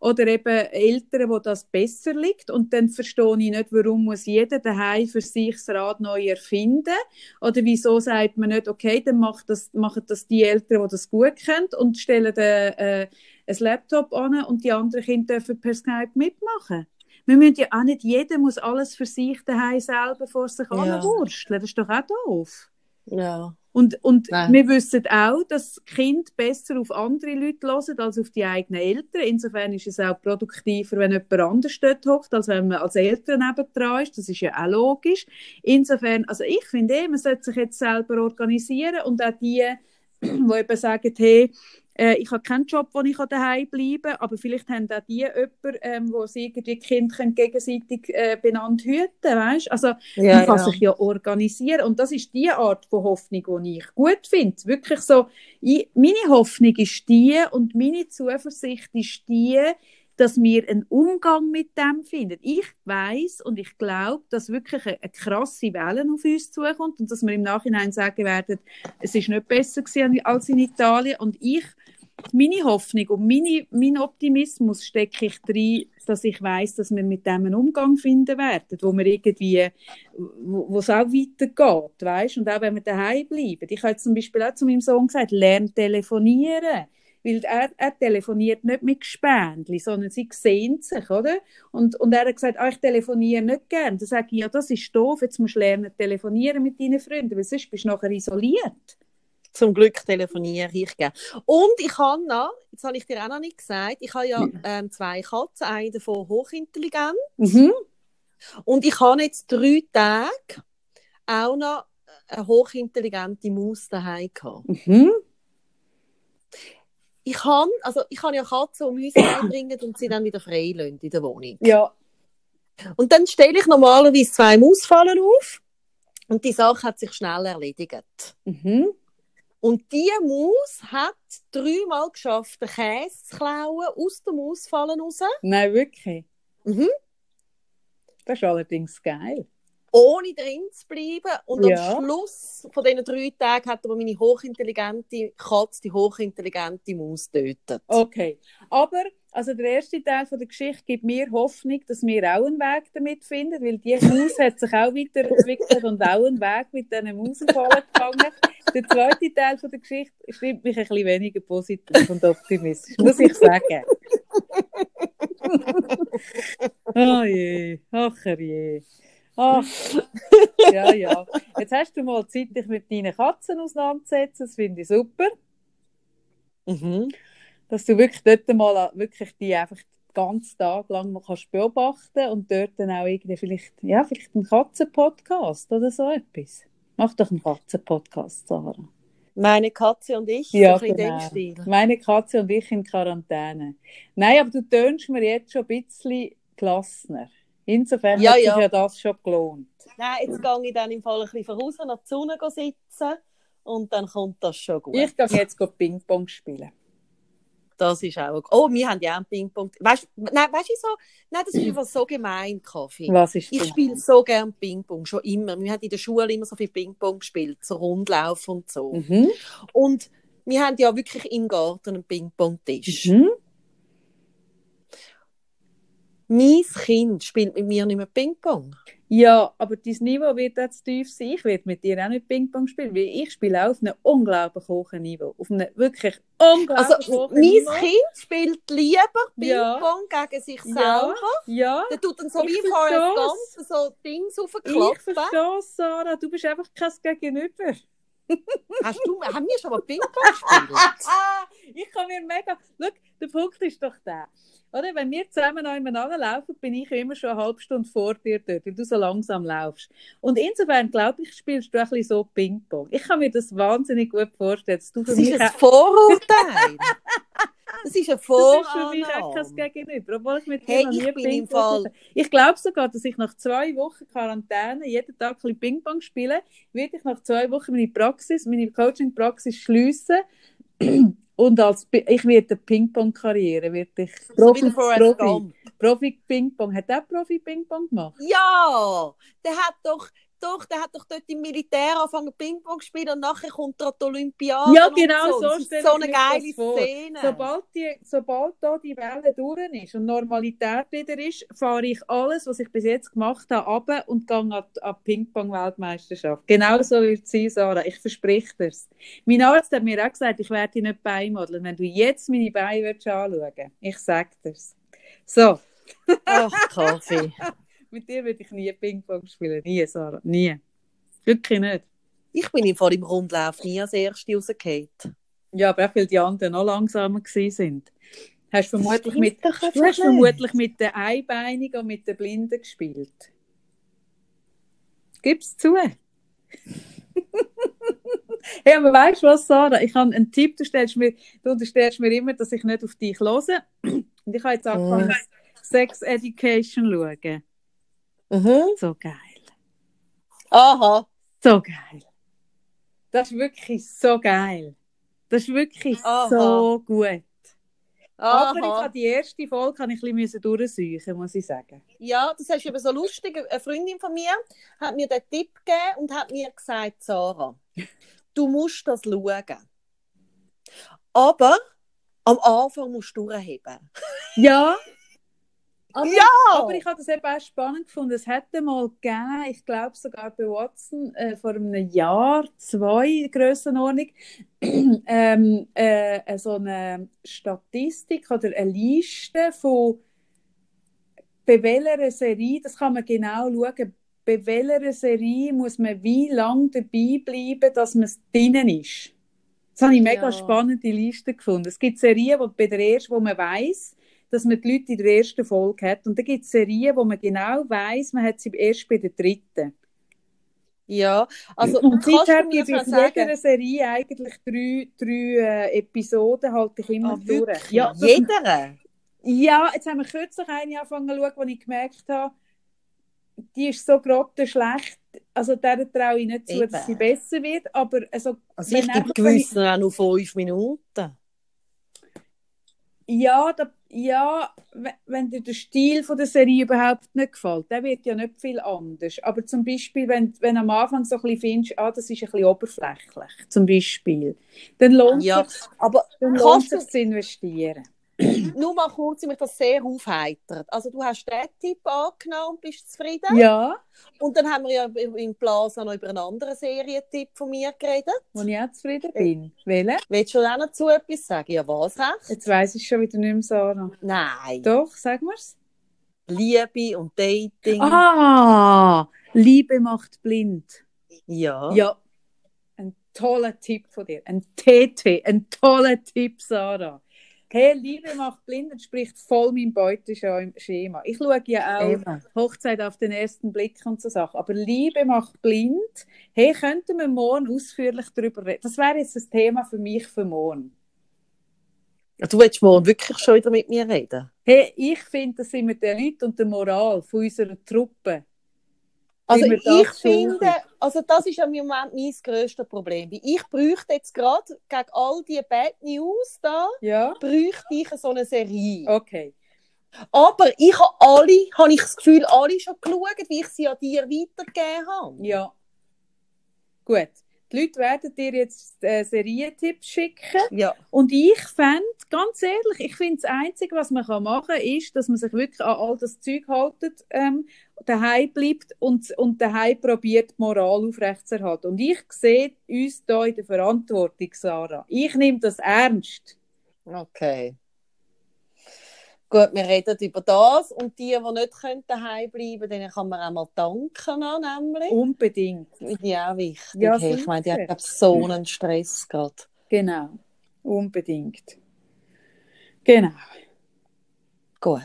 Oder eben Eltern, wo das besser liegt. Und dann verstehe ich nicht, warum muss jeder daheim für sich das Rad neu erfinden. Oder wieso sagt man nicht, okay, dann macht das, machen das die Eltern, die das gut kennen und stellen den, äh, ein Laptop an und die anderen Kinder dürfen per Skype mitmachen. Wir müssen ja auch nicht, jeder muss alles für sich daheim selber vor sich Ja. ja. wursteln. Das ist doch auch doof. Ja. Und, und Nein. wir wissen auch, dass Kind besser auf andere Leute hören als auf die eigenen Eltern. Insofern ist es auch produktiver, wenn jemand anders dort hockt, als wenn man als Eltern nebendran ist. Das ist ja auch logisch. Insofern, also ich finde eh, man sollte sich jetzt selber organisieren und auch die, *clears throat* die eben sagen, hey, äh, ich habe keinen Job, wo ich daheim bleiben kann, aber vielleicht haben auch die jemanden, ähm, wo sie irgendwie die Kinder können gegenseitig äh, benannt hüten, weißt? Also Ja, man kann ja. sich ja organisieren. Und das ist die Art von Hoffnung, die ich gut finde. Wirklich so, ich, meine Hoffnung ist die und meine Zuversicht ist die, dass wir einen Umgang mit dem finden. Ich weiß und ich glaube, dass wirklich eine, eine krasse Welle auf uns zukommt und dass wir im Nachhinein sagen werden, es ist nicht besser gewesen als in Italien. Und ich, meine Hoffnung und meine, mein Optimismus stecke ich drin, dass ich weiß, dass wir mit dem einen Umgang finden werden, wo wir irgendwie, wo es auch weitergeht, weißt? Und auch wenn wir daheim bleiben. Ich habe zum Beispiel auch zu meinem Sohn gesagt, lern telefonieren. Weil er, er telefoniert nicht mit Gespendli, sondern sie sehen sich, oder? Und, und er hat gesagt, ah, ich telefoniere nicht gern. Dann sage ich, ja, das ist doof, jetzt musst du lernen telefonieren mit deinen Freunden, weil sonst bist du nachher isoliert. Zum Glück telefoniere ich gerne. Und ich habe noch, jetzt habe ich dir auch noch nicht gesagt, ich habe ja ähm, zwei Katzen, eine davon hochintelligent. Mhm. Und ich habe jetzt drei Tage auch noch eine hochintelligente Maus daheim gehabt. Mhm. Ich habe, also ich habe ja Katzen, die Mäuse einbringen und sie dann wieder freilassen in der Wohnung. Ja. Und dann stelle ich normalerweise zwei Mausfallen auf und die Sache hat sich schnell erledigt. Mhm. Und die Maus hat dreimal geschafft, den Käse zu klauen aus der Mausfalle raus, Nein, wirklich. Mhm. Das ist allerdings geil. Ohne drin zu bleiben. Und Ja. am Schluss von diesen drei Tagen hat aber meine hochintelligente Katze die hochintelligente Maus getötet. Okay. Aber, also der erste Teil von der Geschichte gibt mir Hoffnung, dass wir auch einen Weg damit finden, weil die Maus hat sich auch weiterentwickelt und auch einen Weg mit diesen Mausenfallen gefangen. Der zweite Teil von der Geschichte stimmt mich ein bisschen weniger positiv und optimistisch, muss ich sagen. *laughs* oh je, ach je. Ach, *laughs* ja, ja. Jetzt hast du mal Zeit, dich mit deinen Katzen auseinanderzusetzen. Das finde ich super. Mhm. dass du wirklich dort mal wirklich die einfach den ganzen Tag lang mal kannst beobachten und dort dann auch irgendwie vielleicht, ja, vielleicht einen Katzenpodcast oder so etwas. Mach doch einen Katzenpodcast, Sarah. Meine Katze und ich, Ja, so genau. in dem Stil. Meine Katze und ich in Quarantäne. Nein, aber du tönst mir jetzt schon ein bisschen gelassener. Insofern Ja, hat sich ja. ja das schon gelohnt. Nein, jetzt gehe ich dann im Fall ein bisschen voraus, nach der Sonne sitzen und dann kommt das schon gut. Ich gehe jetzt Ping-Pong spielen. Das ist auch Oh, wir haben ja auch einen Ping-Pong. Weißt du, nein, weißt du so, nein, das ist einfach so gemein, Kaffee. Was ist Ich spiele so gern Ping-Pong, schon immer. Wir haben in der Schule immer so viel Ping-Pong gespielt, so Rundlauf und so. Mhm. Und wir haben ja wirklich im Garten einen Ping-Pong-Tisch. Mhm. Mein Kind spielt mit mir nicht mehr Ping-Pong. Ja, aber dein Niveau wird jetzt tief sein. Ich werde mit dir auch nicht Ping-Pong spielen, weil ich spiele auch auf einem unglaublich hohen Niveau. Auf einem wirklich unglaublich Also, hohen mein Niveau. Kind spielt lieber Ja. Ping-Pong gegen sich Ja. selber. Ja, Der tut dann so Ich wie vorher ganz so Dings ich aufklappen. verstehe es, Sarah. Du bist einfach kein Gegenüber. *laughs* Hast du, haben wir schon mal Ping-Pong gespielt? *laughs* Ich kann mir mega... Schau, der Punkt ist doch der. Oder? Wenn wir zusammen noch miteinander laufen, bin ich immer schon eine halbe Stunde vor dir dort, weil du so langsam laufst. Und insofern, glaube ich, spielst du ein bisschen so Ping-Pong. Ich kann mir das wahnsinnig gut vorstellen, dass du für Das mich ist ein Vorurteil. *laughs* Das ist ein Das ist für mich auch kein. Gegenüber, obwohl ich mit dir Hey, noch nie Ping-Pong. Ich glaube sogar, dass ich nach zwei Wochen Quarantäne jeden Tag ein bisschen Ping-Pong spiele, werde ich nach zwei Wochen meine Praxis, meine Coaching-Praxis schliessen und als, ich werde Ping-Pong-Karriere, werde ich Forrest Profi, Gump. Profi-Ping-Pong. Hat der Profi-Ping-Pong gemacht? Ja, der hat doch, doch, der hat doch dort im Militär angefangen Ping-Pong zu spielen und nachher kommt er an die Olympiade. Ja, und genau, so Das ist so ich eine geile vor. Szene. Sobald, die, sobald da die Welle durch ist und Normalität wieder ist, fahre ich alles, was ich bis jetzt gemacht habe, ab und gehe an, an die Ping-Pong-Weltmeisterschaft. Genau so wird es sein, Sarah. Ich verspreche dir's. Mein Arzt hat mir auch gesagt, ich werde dich nicht beimodeln, wenn du jetzt meine Beine würdest anschauen Ich sage dir's. So, Ach, Kaffee. *laughs* mit dir würde ich nie Ping-Pong spielen. Nie, Sarah. Nie. Wirklich nicht. Ich bin im Fall im Rundlauf nie als Erste rausgefallen. Ja, aber auch weil die anderen noch langsamer sind. Hast du vermutlich mit, du hast nicht. vermutlich mit den Einbeinigen und mit den Blinden gespielt. Gib's zu. *laughs* hey, aber weißt du was, Sarah? Ich habe einen Tipp, du, stellst mir, du unterstellst mir immer, dass ich nicht auf dich höre. Und ich habe jetzt angefangen, Mm. Sex Education zu schauen. Mhm. So geil. Aha. So geil. Das ist wirklich so geil. Das ist wirklich Aha. so gut. Aber ich Aha. habe die erste Folge ich ein bisschen durchsuchen, muss ich sagen. Ja, das ist eben so lustig. Eine Freundin von mir hat mir den Tipp gegeben und hat mir gesagt, Sarah, du musst das schauen. Aber am Anfang musst du durchheben. Ja. Aber, Ja! aber ich habe das eben auch spannend gefunden. Es hätte mal gegeben, ich glaube sogar bei Watson, äh, vor einem Jahr, zwei Grössenordnung, *clears throat* ähm, äh, so eine Statistik oder eine Liste von bei welcher Serie, das kann man genau schauen, bei welcher Serie muss man wie lange dabei bleiben, dass man drinnen ist. Jetzt habe ich mega Ja. spannende Liste gefunden. Es gibt Serien, wo bei der ersten, wo man weiß, dass man die Leute in der ersten Folge hat. Und dann gibt es Serien, wo man genau weiß, man hat sie erst bei der dritten. Ja, also Und seither ich so sagen, jeder Serie eigentlich drei, drei äh, Episoden halte ich immer ah, durch. wirklich? Ja, Jeder? ja, jetzt haben wir kürzlich eine angefangen zu schauen, wo ich gemerkt habe, die ist so grottenschlecht. Also der traue ich nicht zu, dass sie Eben. besser wird. Aber also, Also ich gebe gewissen auch nur fünf Minuten. Ja, da, ja we- wenn dir der Stil von der Serie überhaupt nicht gefällt, der wird ja nicht viel anders. Aber zum Beispiel, wenn, wenn am Anfang so ein bisschen findest, ah, das ist ein bisschen oberflächlich, zum Beispiel, dann lohnt Ja, es aber dann lohnt sich zu investieren. *clears throat* nur mal kurz, mich das sehr aufheitert. Also du hast den Tipp angenommen und bist zufrieden. Ja, Und dann haben wir ja im Plaza noch über einen anderen Serientipp von mir geredet. wo ich auch zufrieden bin. Welche? Willst du auch noch dazu etwas sagen? Ja, was recht? Jetzt weiss ich schon wieder nicht mehr, Sarah. Nein. Doch, sag mir's. Liebe und Dating. Ah, Liebe macht blind. Ja. Ja, ein toller Tipp von dir. Ein TT, ein toller Tipp, Sarah. Hey, Liebe macht blind entspricht voll meinem Beuteschema. Ich schaue ja auch Eben. Hochzeit auf den ersten Blick und so Sachen. Aber Liebe macht blind. Hey, könnten wir morgen ausführlich darüber reden? Das wäre jetzt das Thema für mich für morgen. Du willst morgen wirklich schon wieder mit mir reden? Hey, ich finde, das sind wir der Leute und der Moral von unserer Truppe. Also ich finde, suchen. also das ist im Moment mein grösstes Problem. Ich bräuchte jetzt gerade gegen all die Bad News da, Ja? bräuchte ich so eine Serie. Okay. Aber ich habe alle, habe ich das Gefühl, alle schon geschaut, wie ich sie an dir weitergegeben habe. Ja. Gut. Die Leute werden dir jetzt äh, Serientipps schicken. Ja. Und ich fände, ganz ehrlich, ich finde, das Einzige, was man kann machen kann, ist, dass man sich wirklich an all das Zeug haltet, ähm, daheim bleibt und, und daheim probiert, die Moral aufrechtzuerhalten. Und ich sehe uns da in der Verantwortung, Sarah. Ich nehme das ernst. Okay. Gut, wir reden über das und die, die nicht können daheim bleiben können, denen kann man auch mal danken, nämlich. Unbedingt. Auch wichtig. Ja, hey, ich meine, die haben so einen Stress gerade. Genau. Unbedingt. Genau. Gut.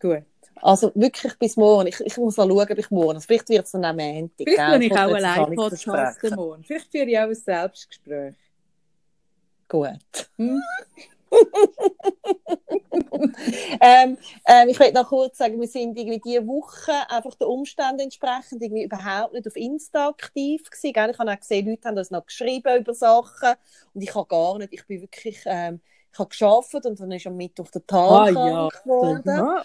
Gut. Also wirklich bis morgen. Ich, ich muss noch schauen, ob ich morgen. Also vielleicht wird es dann am Montag. Vielleicht kann ich auch Live-Podcast versprechen. morgen. Vielleicht führe ich auch ein Selbstgespräch. Gut. Hm? Ähm, ähm, ich möchte noch kurz sagen, wir sind irgendwie diese Woche einfach den Umständen entsprechend irgendwie überhaupt nicht auf Insta aktiv gewesen. Gell? Ich habe auch gesehen, Leute haben uns noch geschrieben über Sachen und ich habe gar nicht. Ich bin wirklich, ähm, ich habe geschafft und dann ist am Mittwoch der Tag geworden. Ja.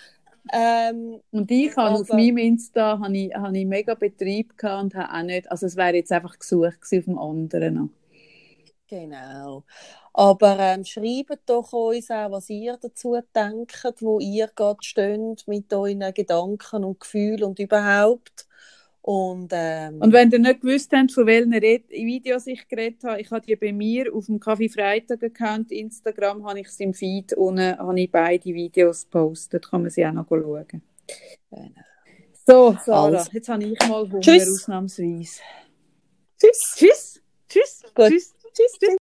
Ähm, Und ich habe auf Aber- meinem Insta habe ich, habe ich mega Betrieb gehabt und habe auch nicht, also es wäre jetzt einfach gesucht gewesen auf dem anderen noch. Genau. Aber ähm, schreibt doch uns auch, was ihr dazu denkt, wo ihr gerade steht mit euren Gedanken und Gefühlen und überhaupt. Und, ähm, Und wenn ihr nicht gewusst habt, von welchen Red Videos ich geredet habe, ich habe die bei mir auf dem Kaffee Freitag Account Instagram, habe ich es im Feed unten, habe ich beide Videos gepostet, kann man sie auch noch schauen. Genau. So, Sarah, Also. jetzt habe ich mal Hunger Tschüss. ausnahmsweise. Tschüss. Tschüss. Tschüss. Gut. Tschüss. Tschüss.